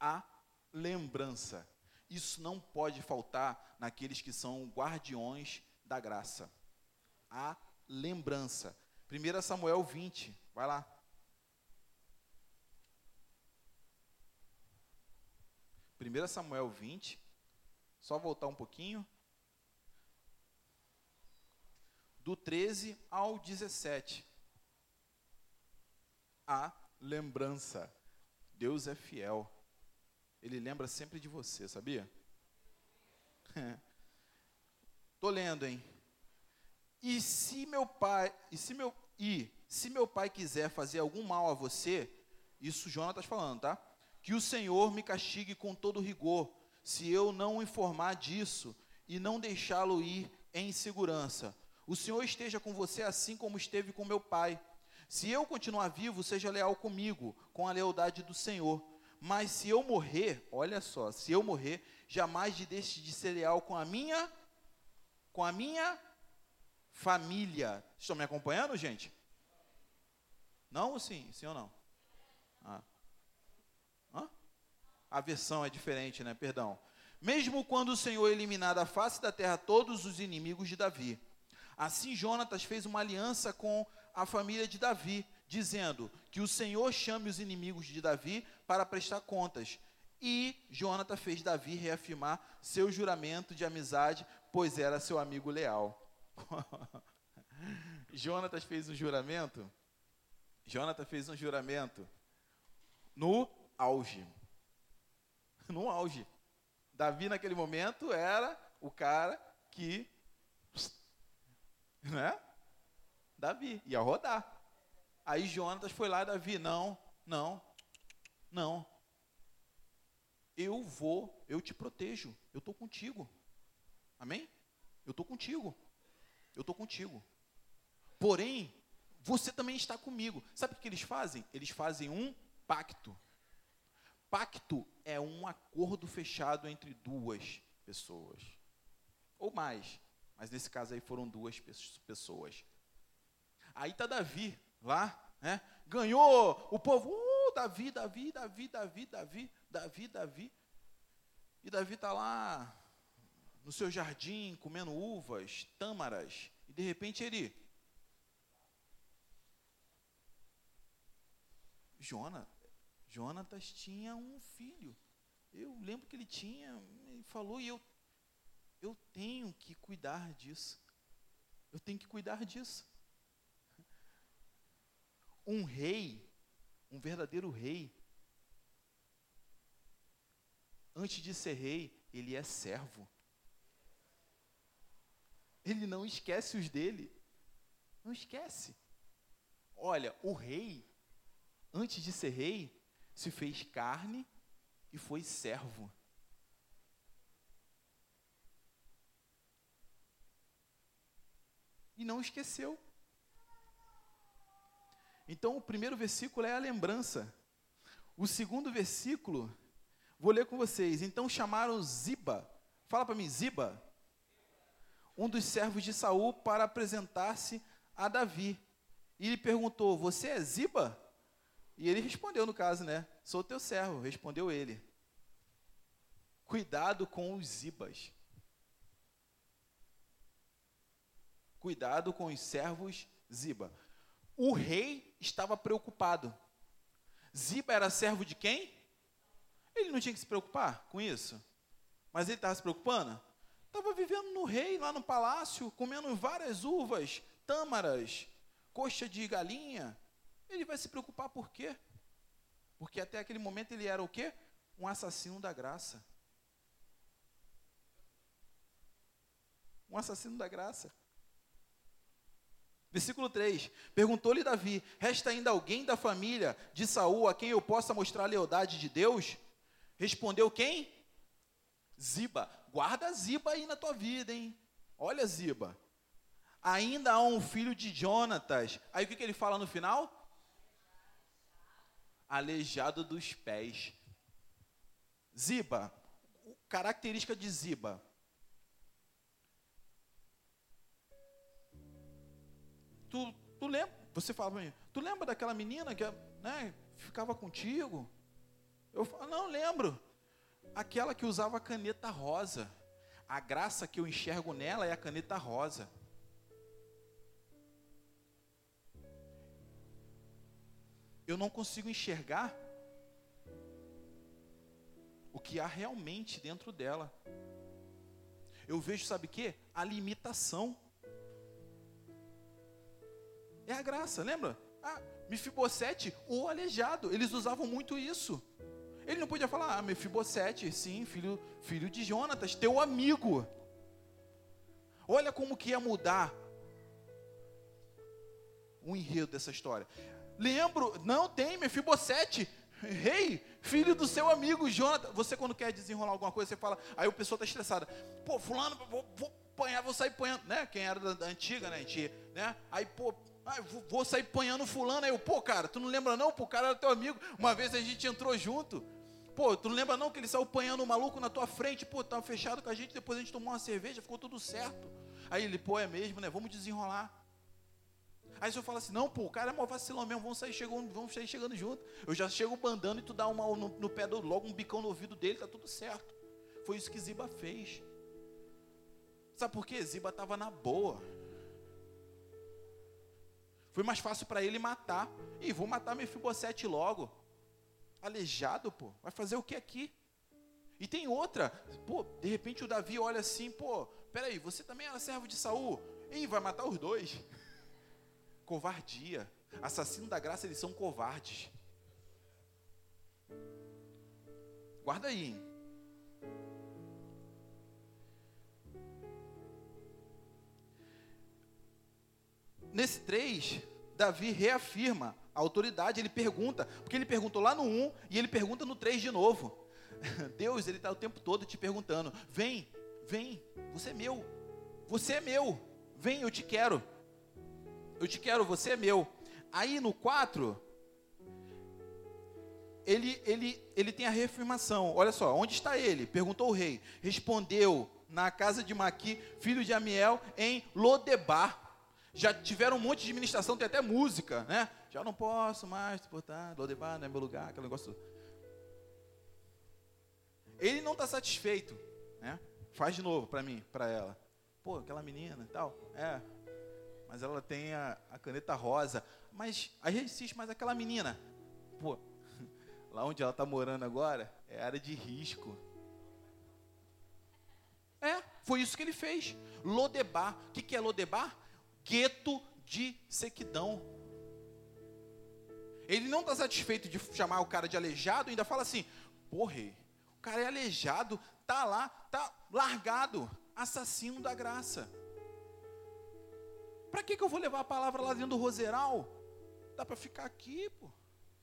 A lembrança. Isso não pode faltar naqueles que são guardiões da graça. A lembrança. 1 Samuel 20, vai lá. Primeira Samuel 20, só voltar um pouquinho. Do 13 ao 17. A lembrança. Deus é fiel. Ele lembra sempre de você, sabia? [laughs] Tô lendo, hein? E se meu pai, e se meu e se meu pai quiser fazer algum mal a você, isso Jonas está falando, tá? Que o Senhor me castigue com todo rigor, se eu não informar disso e não deixá-lo ir em segurança. O Senhor esteja com você assim como esteve com meu pai. Se eu continuar vivo, seja leal comigo, com a lealdade do Senhor. Mas se eu morrer, olha só, se eu morrer, jamais deixe de ser leal com a minha, com a minha família. Estão me acompanhando, gente? Não ou sim? Sim ou não? Ah. A versão é diferente, né? Perdão. Mesmo quando o Senhor eliminar da face da terra todos os inimigos de Davi. Assim Jonatas fez uma aliança com a família de Davi, dizendo que o Senhor chame os inimigos de Davi para prestar contas. E Jonatas fez Davi reafirmar seu juramento de amizade, pois era seu amigo leal. [laughs] Jonatas fez um juramento. Jonatas fez um juramento no auge. No auge. Davi, naquele momento, era o cara que. [laughs] Né? Davi, ia rodar. Aí Jonatas foi lá, Davi, não, não, não. Eu vou, eu te protejo, eu estou contigo. Amém? Eu estou contigo. Eu estou contigo. Porém, você também está comigo. Sabe o que eles fazem? Eles fazem um pacto. Pacto é um acordo fechado entre duas pessoas. Ou mais. Mas nesse caso aí foram duas pessoas. Aí está Davi lá, né? Ganhou o povo. Uh, Davi, Davi, Davi, Davi, Davi, Davi, Davi. E Davi está lá no seu jardim comendo uvas, tâmaras. E de repente ele. Jonas, Jonatas tinha um filho. Eu lembro que ele tinha, ele falou, e eu, eu tenho que cuidar disso. Eu tenho que cuidar disso. [laughs] Um rei, um verdadeiro rei, antes de ser rei, ele é servo. Ele não esquece os dele. Não esquece. Olha, o rei, antes de ser rei, se fez carne e foi servo. E não esqueceu. Então, o primeiro versículo é a lembrança. O segundo versículo, vou ler com vocês. Então chamaram Ziba. Fala para mim, Ziba. Um dos servos de Saul para apresentar-se a Davi. E ele perguntou: Você é Ziba? E ele respondeu, no caso, né? Sou teu servo, respondeu ele. Cuidado com os zibas. Cuidado com os servos ziba. O rei estava preocupado. Ziba era servo de quem? Ele não tinha que se preocupar com isso. Mas ele estava se preocupando? Estava vivendo no rei, lá no palácio, comendo várias uvas, tâmaras, coxa de galinha, ele vai se preocupar por quê? Porque até aquele momento ele era o quê? Um assassino da graça. Um assassino da graça. Versículo 3: Perguntou-lhe Davi: Resta ainda alguém da família de Saul a quem eu possa mostrar a lealdade de Deus? Respondeu quem? Ziba. Guarda Ziba aí na tua vida, hein? Olha Ziba. Ainda há um filho de Jonatas. Aí o que, que ele fala no final? aleijado dos pés. Ziba, característica de Ziba. Tu, tu lembra, você fala mim, tu lembra daquela menina que né, ficava contigo? Eu falo, não, lembro. Aquela que usava a caneta rosa. A graça que eu enxergo nela é a caneta rosa. eu não consigo enxergar o que há realmente dentro dela. Eu vejo, sabe o que? A limitação. É a graça, lembra? Ah, Mefibosete, o aleijado, eles usavam muito isso. Ele não podia falar, ah, Mefibosete, sim, filho, filho de Jonatas, teu amigo. Olha como que ia mudar o enredo dessa história. Lembro, não tem, Mefibosete, rei, filho do seu amigo Jonathan. Você quando quer desenrolar alguma coisa, você fala, aí o pessoal está estressado. Pô, fulano, vou, vou apanhar, vou sair apanhando, né? Quem era da, da antiga, né? Gente, né? Aí, pô, ah, vou sair apanhando fulano. Aí eu, pô, cara, tu não lembra não? Pô, o cara era teu amigo. Uma vez a gente entrou junto. Pô, tu não lembra não que ele saiu apanhando um maluco na tua frente? Pô, tava fechado com a gente, depois a gente tomou uma cerveja, ficou tudo certo. Aí ele, pô, é mesmo, né? Vamos desenrolar. Aí você fala assim, não, pô, o cara é mó vacilão mesmo, vamos sair chegando, vamos sair chegando junto. Eu já chego bandando e tu dá uma, no, no pé do, logo um bicão no ouvido dele, tá tudo certo. Foi isso que Ziba fez. Sabe por quê? Ziba estava na boa. Foi mais fácil para ele matar. E vou matar Mefibosete logo. Aleijado, pô. Vai fazer o que aqui? E tem outra. Pô, de repente o Davi olha assim, pô, peraí, você também era servo de Saul? Ih, vai matar os dois. [laughs] Covardia. Assassino da graça, eles são covardes. Guarda aí. Nesse 3, Davi reafirma a autoridade, ele pergunta, porque ele perguntou lá no 1 e ele pergunta no 3 de novo. [laughs] Deus, ele está o tempo todo te perguntando: vem, vem, você é meu, você é meu, vem, eu te quero eu te quero, você é meu. Aí no 4, ele, ele, ele tem a reafirmação. Olha só, onde está ele? Perguntou o rei. Respondeu, na casa de Maqui, filho de Amiel, em Lodebar. Já tiveram um monte de ministração, tem até música, né? Já não posso mais suportar, Lodebar não é meu lugar, aquele negócio. Ele não está satisfeito, né? Faz de novo para mim, para ela. Pô, aquela menina e tal. É, mas ela tem a, a caneta rosa. Mas a gente insiste, mas aquela menina, pô, [laughs] lá onde ela está morando agora, é área de risco. É, foi isso que ele fez. Lodebar. O que, que é Lodebar? Gueto de sequidão. Ele não está satisfeito de chamar o cara de aleijado, ainda fala assim: porra, o cara é aleijado, tá lá, tá largado, assassino da graça. Para que, que eu vou levar a palavra lá dentro do roseral? Dá para ficar aqui, pô.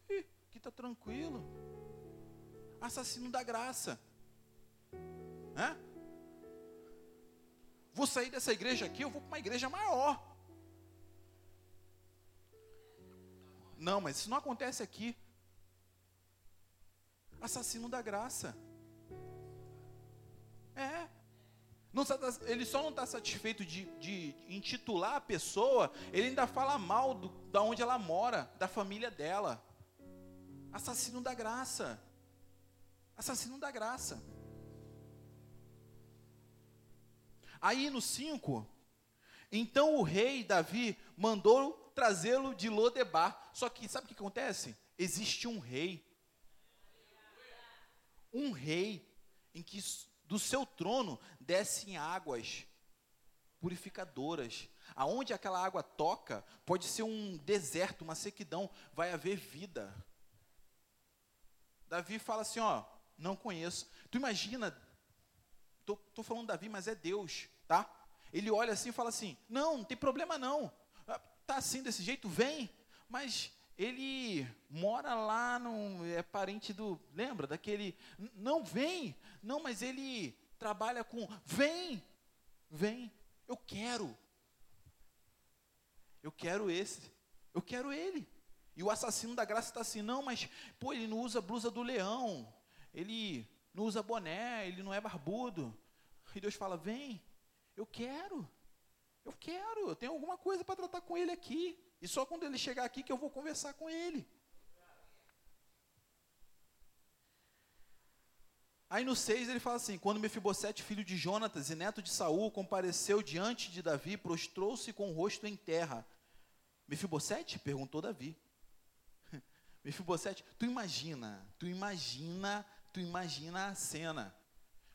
Ih, aqui tá tranquilo. Assassino da graça. Hã? Vou sair dessa igreja aqui, eu vou para uma igreja maior. Não, mas isso não acontece aqui. Assassino da graça. É. Não, ele só não está satisfeito de, de, intitular a pessoa, ele ainda fala mal do, da onde ela mora, da família dela. Assassino da graça. Assassino da graça. Aí no 5, então o rei Davi mandou trazê-lo de Lodebar. Só que sabe o que acontece? Existe um rei. Um rei em que do seu trono descem águas purificadoras. Aonde aquela água toca, pode ser um deserto, uma sequidão, vai haver vida. Davi fala assim, ó, não conheço. Tu imagina, tô, tô falando Davi, mas é Deus, tá? Ele olha assim e fala assim, não, não tem problema não. Tá assim desse jeito, vem. Mas ele mora lá, no, é parente do. Lembra daquele. Não vem, não, mas ele trabalha com. Vem, vem, eu quero. Eu quero esse, eu quero ele. E o assassino da graça está assim, não, mas, pô, ele não usa blusa do leão, ele não usa boné, ele não é barbudo. E Deus fala: vem, eu quero, eu quero, eu tenho alguma coisa para tratar com ele aqui. E só quando ele chegar aqui que eu vou conversar com ele. Aí no 6 ele fala assim: quando Mefibosete, filho de Jonatas e neto de Saul, compareceu diante de Davi, prostrou-se com o rosto em terra. Mefibosete? perguntou Davi. [laughs] Mefibosete, tu imagina, tu imagina, tu imagina a cena.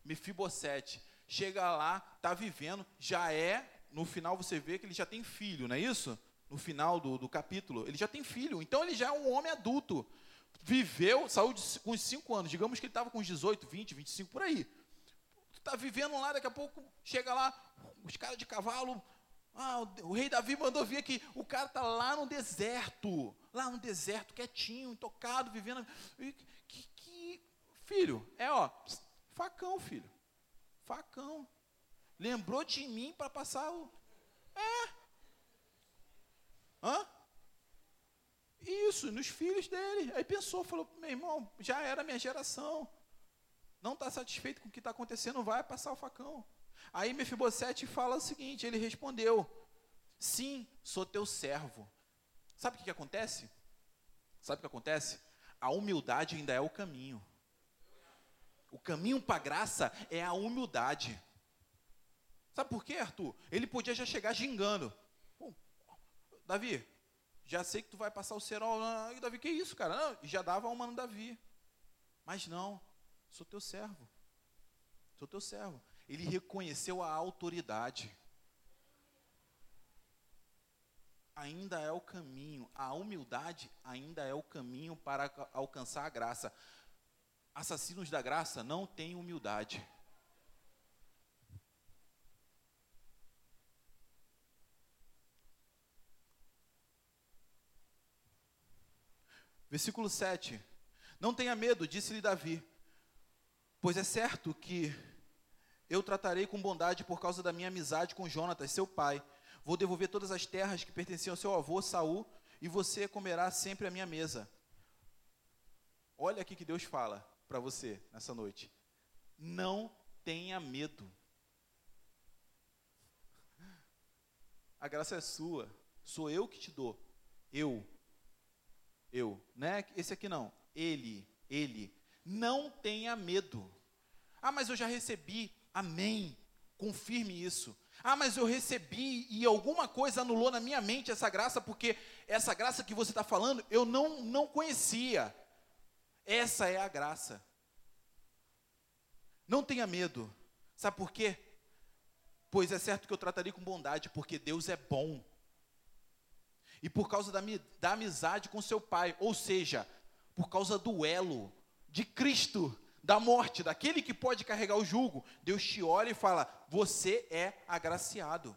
Mefibosete chega lá, tá vivendo, já é, no final você vê que ele já tem filho, não é isso? no final do, do capítulo, ele já tem filho, então ele já é um homem adulto. Viveu, saiu de, com os 5 anos, digamos que ele estava com uns 18, 20, 25 por aí. Está vivendo lá, daqui a pouco chega lá, os caras de cavalo. Ah, o, o, rei Davi mandou vir aqui. O cara está lá no deserto, lá no deserto, quietinho, intocado, vivendo. Que, que, filho, é ó, facão, filho, facão. Lembrou de mim para passar o. É, Hã? Isso, nos filhos dele. Aí pensou, falou, meu irmão, já era minha geração. Não está satisfeito com o que está acontecendo, vai passar o facão. Aí Mefibosete fala o seguinte, ele respondeu, sim, sou teu servo. Sabe o que, que acontece? Sabe o que acontece? A humildade ainda é o caminho. O caminho para a graça é a humildade. Sabe por quê, Arthur? Ele podia já chegar gingando. Davi, já sei que tu vai passar o cerol. Não, Davi, que isso, cara? Não, já dava uma no Davi. Mas não, sou teu servo. Sou teu servo. Ele reconheceu a autoridade. Ainda é o caminho, a humildade ainda é o caminho para alcançar a graça. Assassinos da graça não têm humildade. Versículo 7. Não tenha medo, disse-lhe Davi, pois é certo que eu tratarei com bondade por causa da minha amizade com Jonatas, seu pai. Vou devolver todas as terras que pertenciam ao seu avô Saul, e você comerá sempre à minha mesa. olha aqui que Deus fala para você nessa noite. Não tenha medo. A graça é sua. Sou eu que te dou. Eu. Eu. Né? Esse aqui não. Ele. Ele. Não tenha medo. Ah, mas eu já recebi. Amém. Confirme isso. Ah, mas eu recebi e alguma coisa anulou na minha mente essa graça, porque essa graça que você está falando eu não, não conhecia. Essa é a graça. Não tenha medo. Sabe por quê? Pois é certo que eu trataria com bondade, porque Deus é bom. E por causa da, da amizade com seu Pai, ou seja, por causa do elo de Cristo, da morte, daquele que pode carregar o jugo, Deus te olha e fala: Você é agraciado.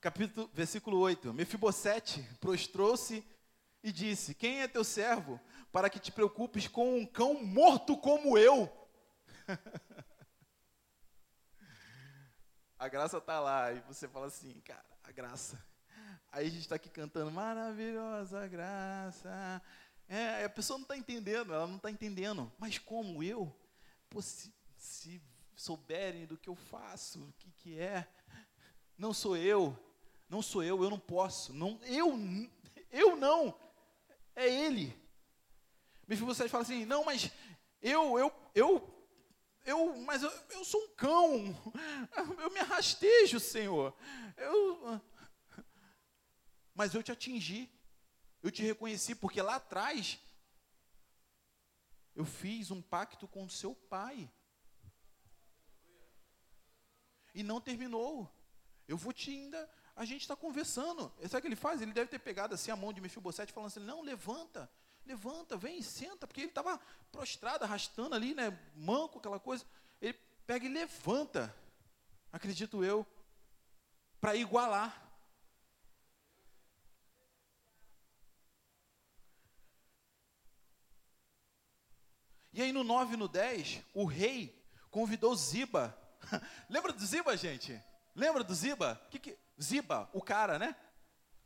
Capítulo, versículo 8: Mefibosete prostrou-se e disse: Quem é teu servo para que te preocupes com um cão morto como eu? [laughs] a graça está lá e você fala assim, cara, a graça. Aí a gente está aqui cantando maravilhosa graça. É, a pessoa não está entendendo, ela não está entendendo. Mas como eu? Pô, se, se souberem do que eu faço, o que, que é, não sou eu, não sou eu, eu não posso, não, eu, eu não é ele. Mefibosete fala assim: "Não, mas eu eu eu eu, mas eu, eu sou um cão. [laughs] Eu me arrastejo, Senhor. Eu Mas eu te atingi. Eu te reconheci porque lá atrás eu fiz um pacto com seu pai. E não terminou. Eu vou te ainda a gente está conversando. Sabe o que ele faz? Ele deve ter pegado assim a mão de Mefibosete, falando assim: não, levanta, levanta, vem, senta, porque ele estava prostrado, arrastando ali, né, manco, aquela coisa. Ele pega e levanta, acredito eu, para igualar. E aí no 9 e no 10, o rei convidou Ziba. [laughs] Lembra do Ziba, gente? Lembra do Ziba? Que que, Ziba, o cara, né?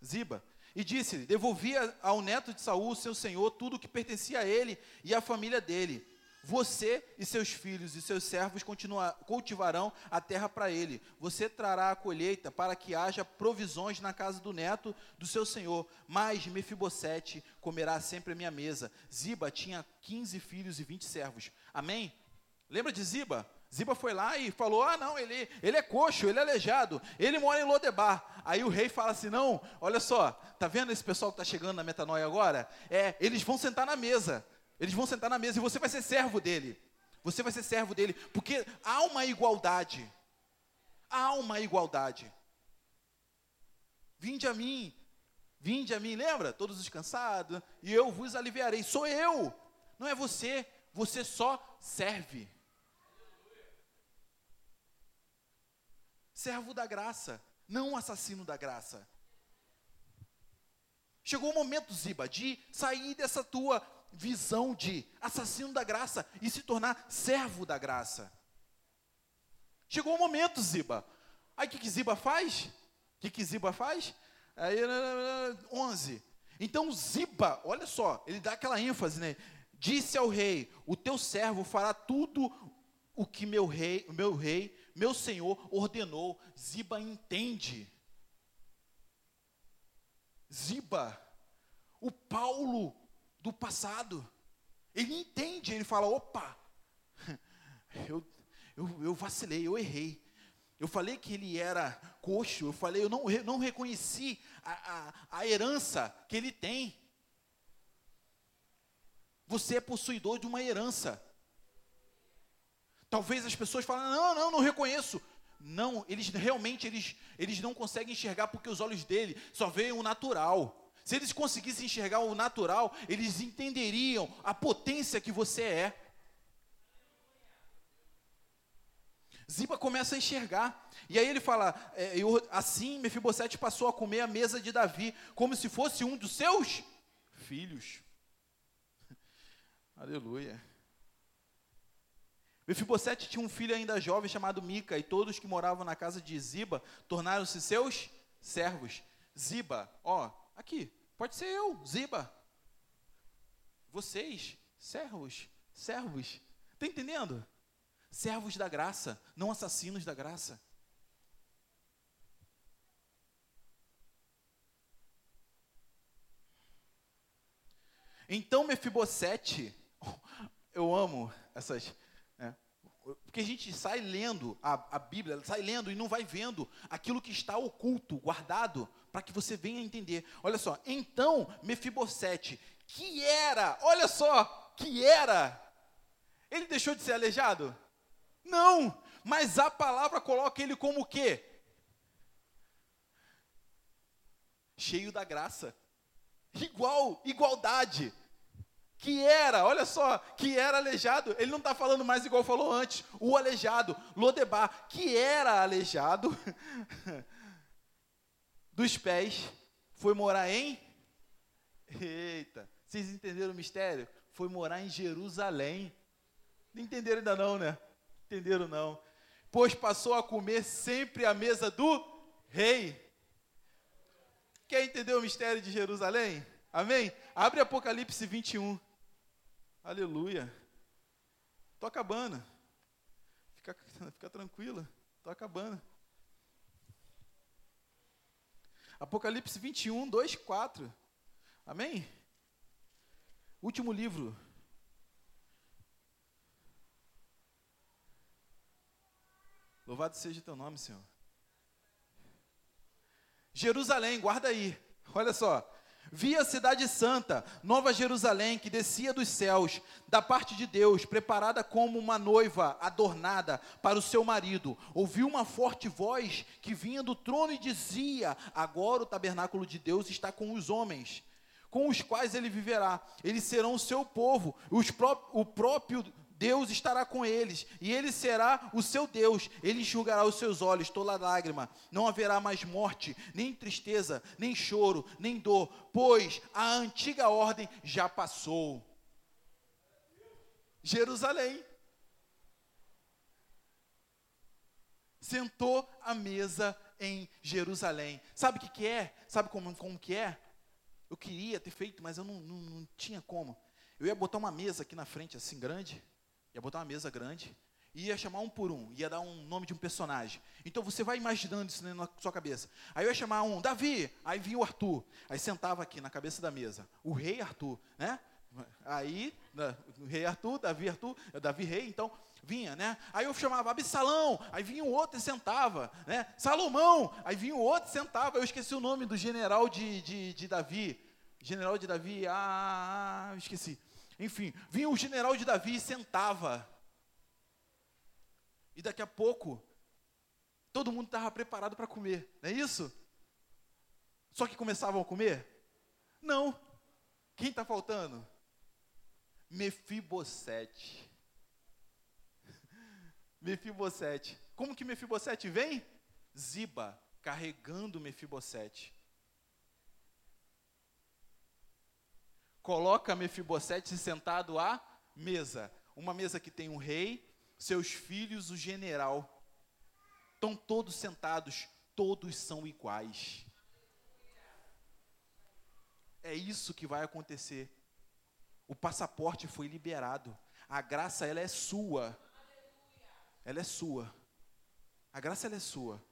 Ziba. E disse: Devolvia ao neto de Saul, seu senhor, tudo o que pertencia a ele e à família dele. Você e seus filhos e seus servos cultivarão a terra para ele. Você trará a colheita para que haja provisões na casa do neto do seu senhor. Mas Mefibosete comerá sempre a minha mesa. Ziba tinha 15 filhos e 20 servos. Amém? Lembra de Ziba? Ziba foi lá e falou: Ah, não, ele, ele é coxo, ele é aleijado, ele mora em Lodebar. Aí o rei fala assim: Não, olha só, tá vendo esse pessoal que está chegando na metanoia agora? É, eles vão sentar na mesa, eles vão sentar na mesa e você vai ser servo dele. Você vai ser servo dele, porque há uma igualdade. Há uma igualdade. Vinde a mim, vinde a mim, lembra? Todos os cansados, e eu vos aliviarei. Sou eu, não é você, você só serve. Servo da graça, não assassino da graça. Chegou o momento, Ziba, de sair dessa tua visão de assassino da graça e se tornar servo da graça. Chegou o momento, Ziba. Aí o que, que Ziba faz? O que, que Ziba faz? Aí, 11. Então Ziba, olha só, ele dá aquela ênfase, né? Disse ao rei: O teu servo fará tudo o que meu rei, meu rei meu senhor ordenou, Ziba entende. Ziba, o Paulo do passado, ele entende, ele fala: opa, [laughs] eu, eu, eu vacilei, eu errei. Eu falei que ele era coxo, eu falei, eu não, não reconheci a, a, a herança que ele tem. Você é possuidor de uma herança. Talvez as pessoas falem, não, não, não reconheço. Não, eles realmente eles, eles não conseguem enxergar porque os olhos dele só veem o natural. Se eles conseguissem enxergar o natural, eles entenderiam a potência que você é. Ziba começa a enxergar. E aí ele fala: é, eu, assim Mefibosete passou a comer a mesa de Davi, como se fosse um dos seus filhos. [laughs] Aleluia. Mefibosete tinha um filho ainda jovem chamado Mica, e todos que moravam na casa de Ziba tornaram-se seus servos. Ziba, ó, aqui, pode ser eu, Ziba. Vocês, servos, servos. Está entendendo? Servos da graça, não assassinos da graça. Então Mefibosete, [laughs] eu amo essas, porque a gente sai lendo a, a, Bíblia, sai lendo e não vai vendo aquilo que está oculto, guardado, para que você venha entender. Olha só, então Mefibosete, que era, olha só, que era, ele deixou de ser aleijado? Não, mas a palavra coloca ele como o quê? Cheio da graça. Igual, igualdade. Que era, olha só, que era aleijado. Ele não está falando mais igual falou antes. O aleijado, Lodebar, que era aleijado [laughs] dos pés, foi morar em. Eita, vocês entenderam o mistério? Foi morar em Jerusalém. Não entenderam ainda não, né? Entenderam não. Pois passou a comer sempre à mesa do rei. Quer entender o mistério de Jerusalém? Amém? Abre Apocalipse 21. Aleluia. Tô acabando. Fica, [laughs] fica tranquila. Tô acabando. Apocalipse 21, 2, 4. Amém? Último livro. Louvado seja teu nome, Senhor. Jerusalém, guarda aí. Olha só. Vi a cidade santa, Nova Jerusalém, que descia dos céus, da parte de Deus, preparada como uma noiva adornada para o seu marido. Ouvi uma forte voz que vinha do trono e dizia: Agora o tabernáculo de Deus está com os homens, com os quais ele viverá. Eles serão o seu povo, os pró o próprio Deus estará com eles, e ele será o seu Deus, ele enxugará os seus olhos, toda lágrima, não haverá mais morte, nem tristeza, nem choro, nem dor, pois a antiga ordem já passou. Jerusalém. Sentou à mesa em Jerusalém. Sabe o que, que é? Sabe como, como que é? Eu queria ter feito, mas eu não, não, não tinha como. Eu ia botar uma mesa aqui na frente, assim, grande, ia botar uma mesa grande, e ia chamar um por um, ia dar um nome de um personagem. Então você vai imaginando isso na sua cabeça. Aí eu ia chamar um, Davi, aí vinha o Arthur, aí sentava aqui na cabeça da mesa, o rei Arthur, né? Aí, né, o rei Arthur, Davi Arthur, Davi rei, então vinha, né? Aí eu chamava Absalão, aí vinha o outro e sentava, né? Salomão, aí vinha o outro e sentava. Eu esqueci o nome do general de, de, de Davi. General de Davi, ah, ah, ah esqueci. Enfim, vinha o general de Davi e sentava. E daqui a pouco, todo mundo estava preparado para comer, não é isso? Só que começavam a comer? Não. Quem está faltando? Mefibosete. [laughs] Mefibosete. Como que Mefibosete vem? Ziba, carregando Mefibosete. Coloca Mefibosete sentado à mesa. Uma mesa que tem um rei, seus filhos, o general. Estão todos sentados, todos são iguais. É isso que vai acontecer. O passaporte foi liberado. A graça ela é sua. Ela é sua. A graça ela é sua.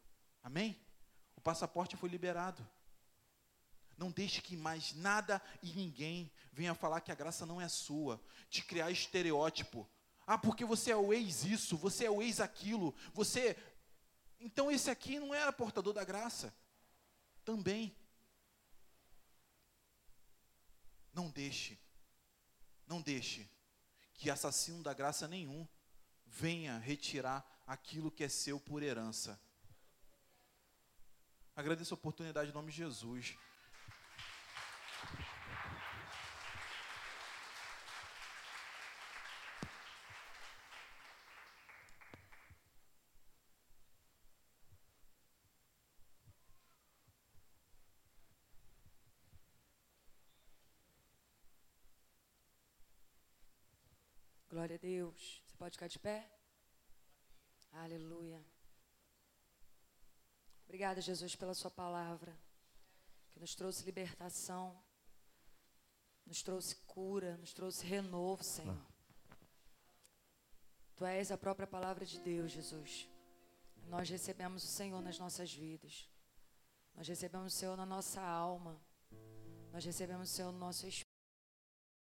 Amém? O passaporte foi liberado. Não deixe que mais nada e ninguém venha falar que a graça não é sua, te criar estereótipo. Ah, porque você é o ex isso, você é o ex aquilo, você. Então esse aqui não era portador da graça. Também. Não deixe, não deixe que assassino da graça nenhum venha retirar aquilo que é seu por herança. Agradeço a oportunidade em nome de Jesus. Glória a Deus. Você pode ficar de pé? Aleluia. Obrigada, Jesus, pela Sua palavra, que nos trouxe libertação, nos trouxe cura, nos trouxe renovo, Senhor. Tu és a própria palavra de Deus, Jesus. Nós recebemos o Senhor nas nossas vidas. Nós recebemos o Senhor na nossa alma. Nós recebemos o Senhor no nosso espírito.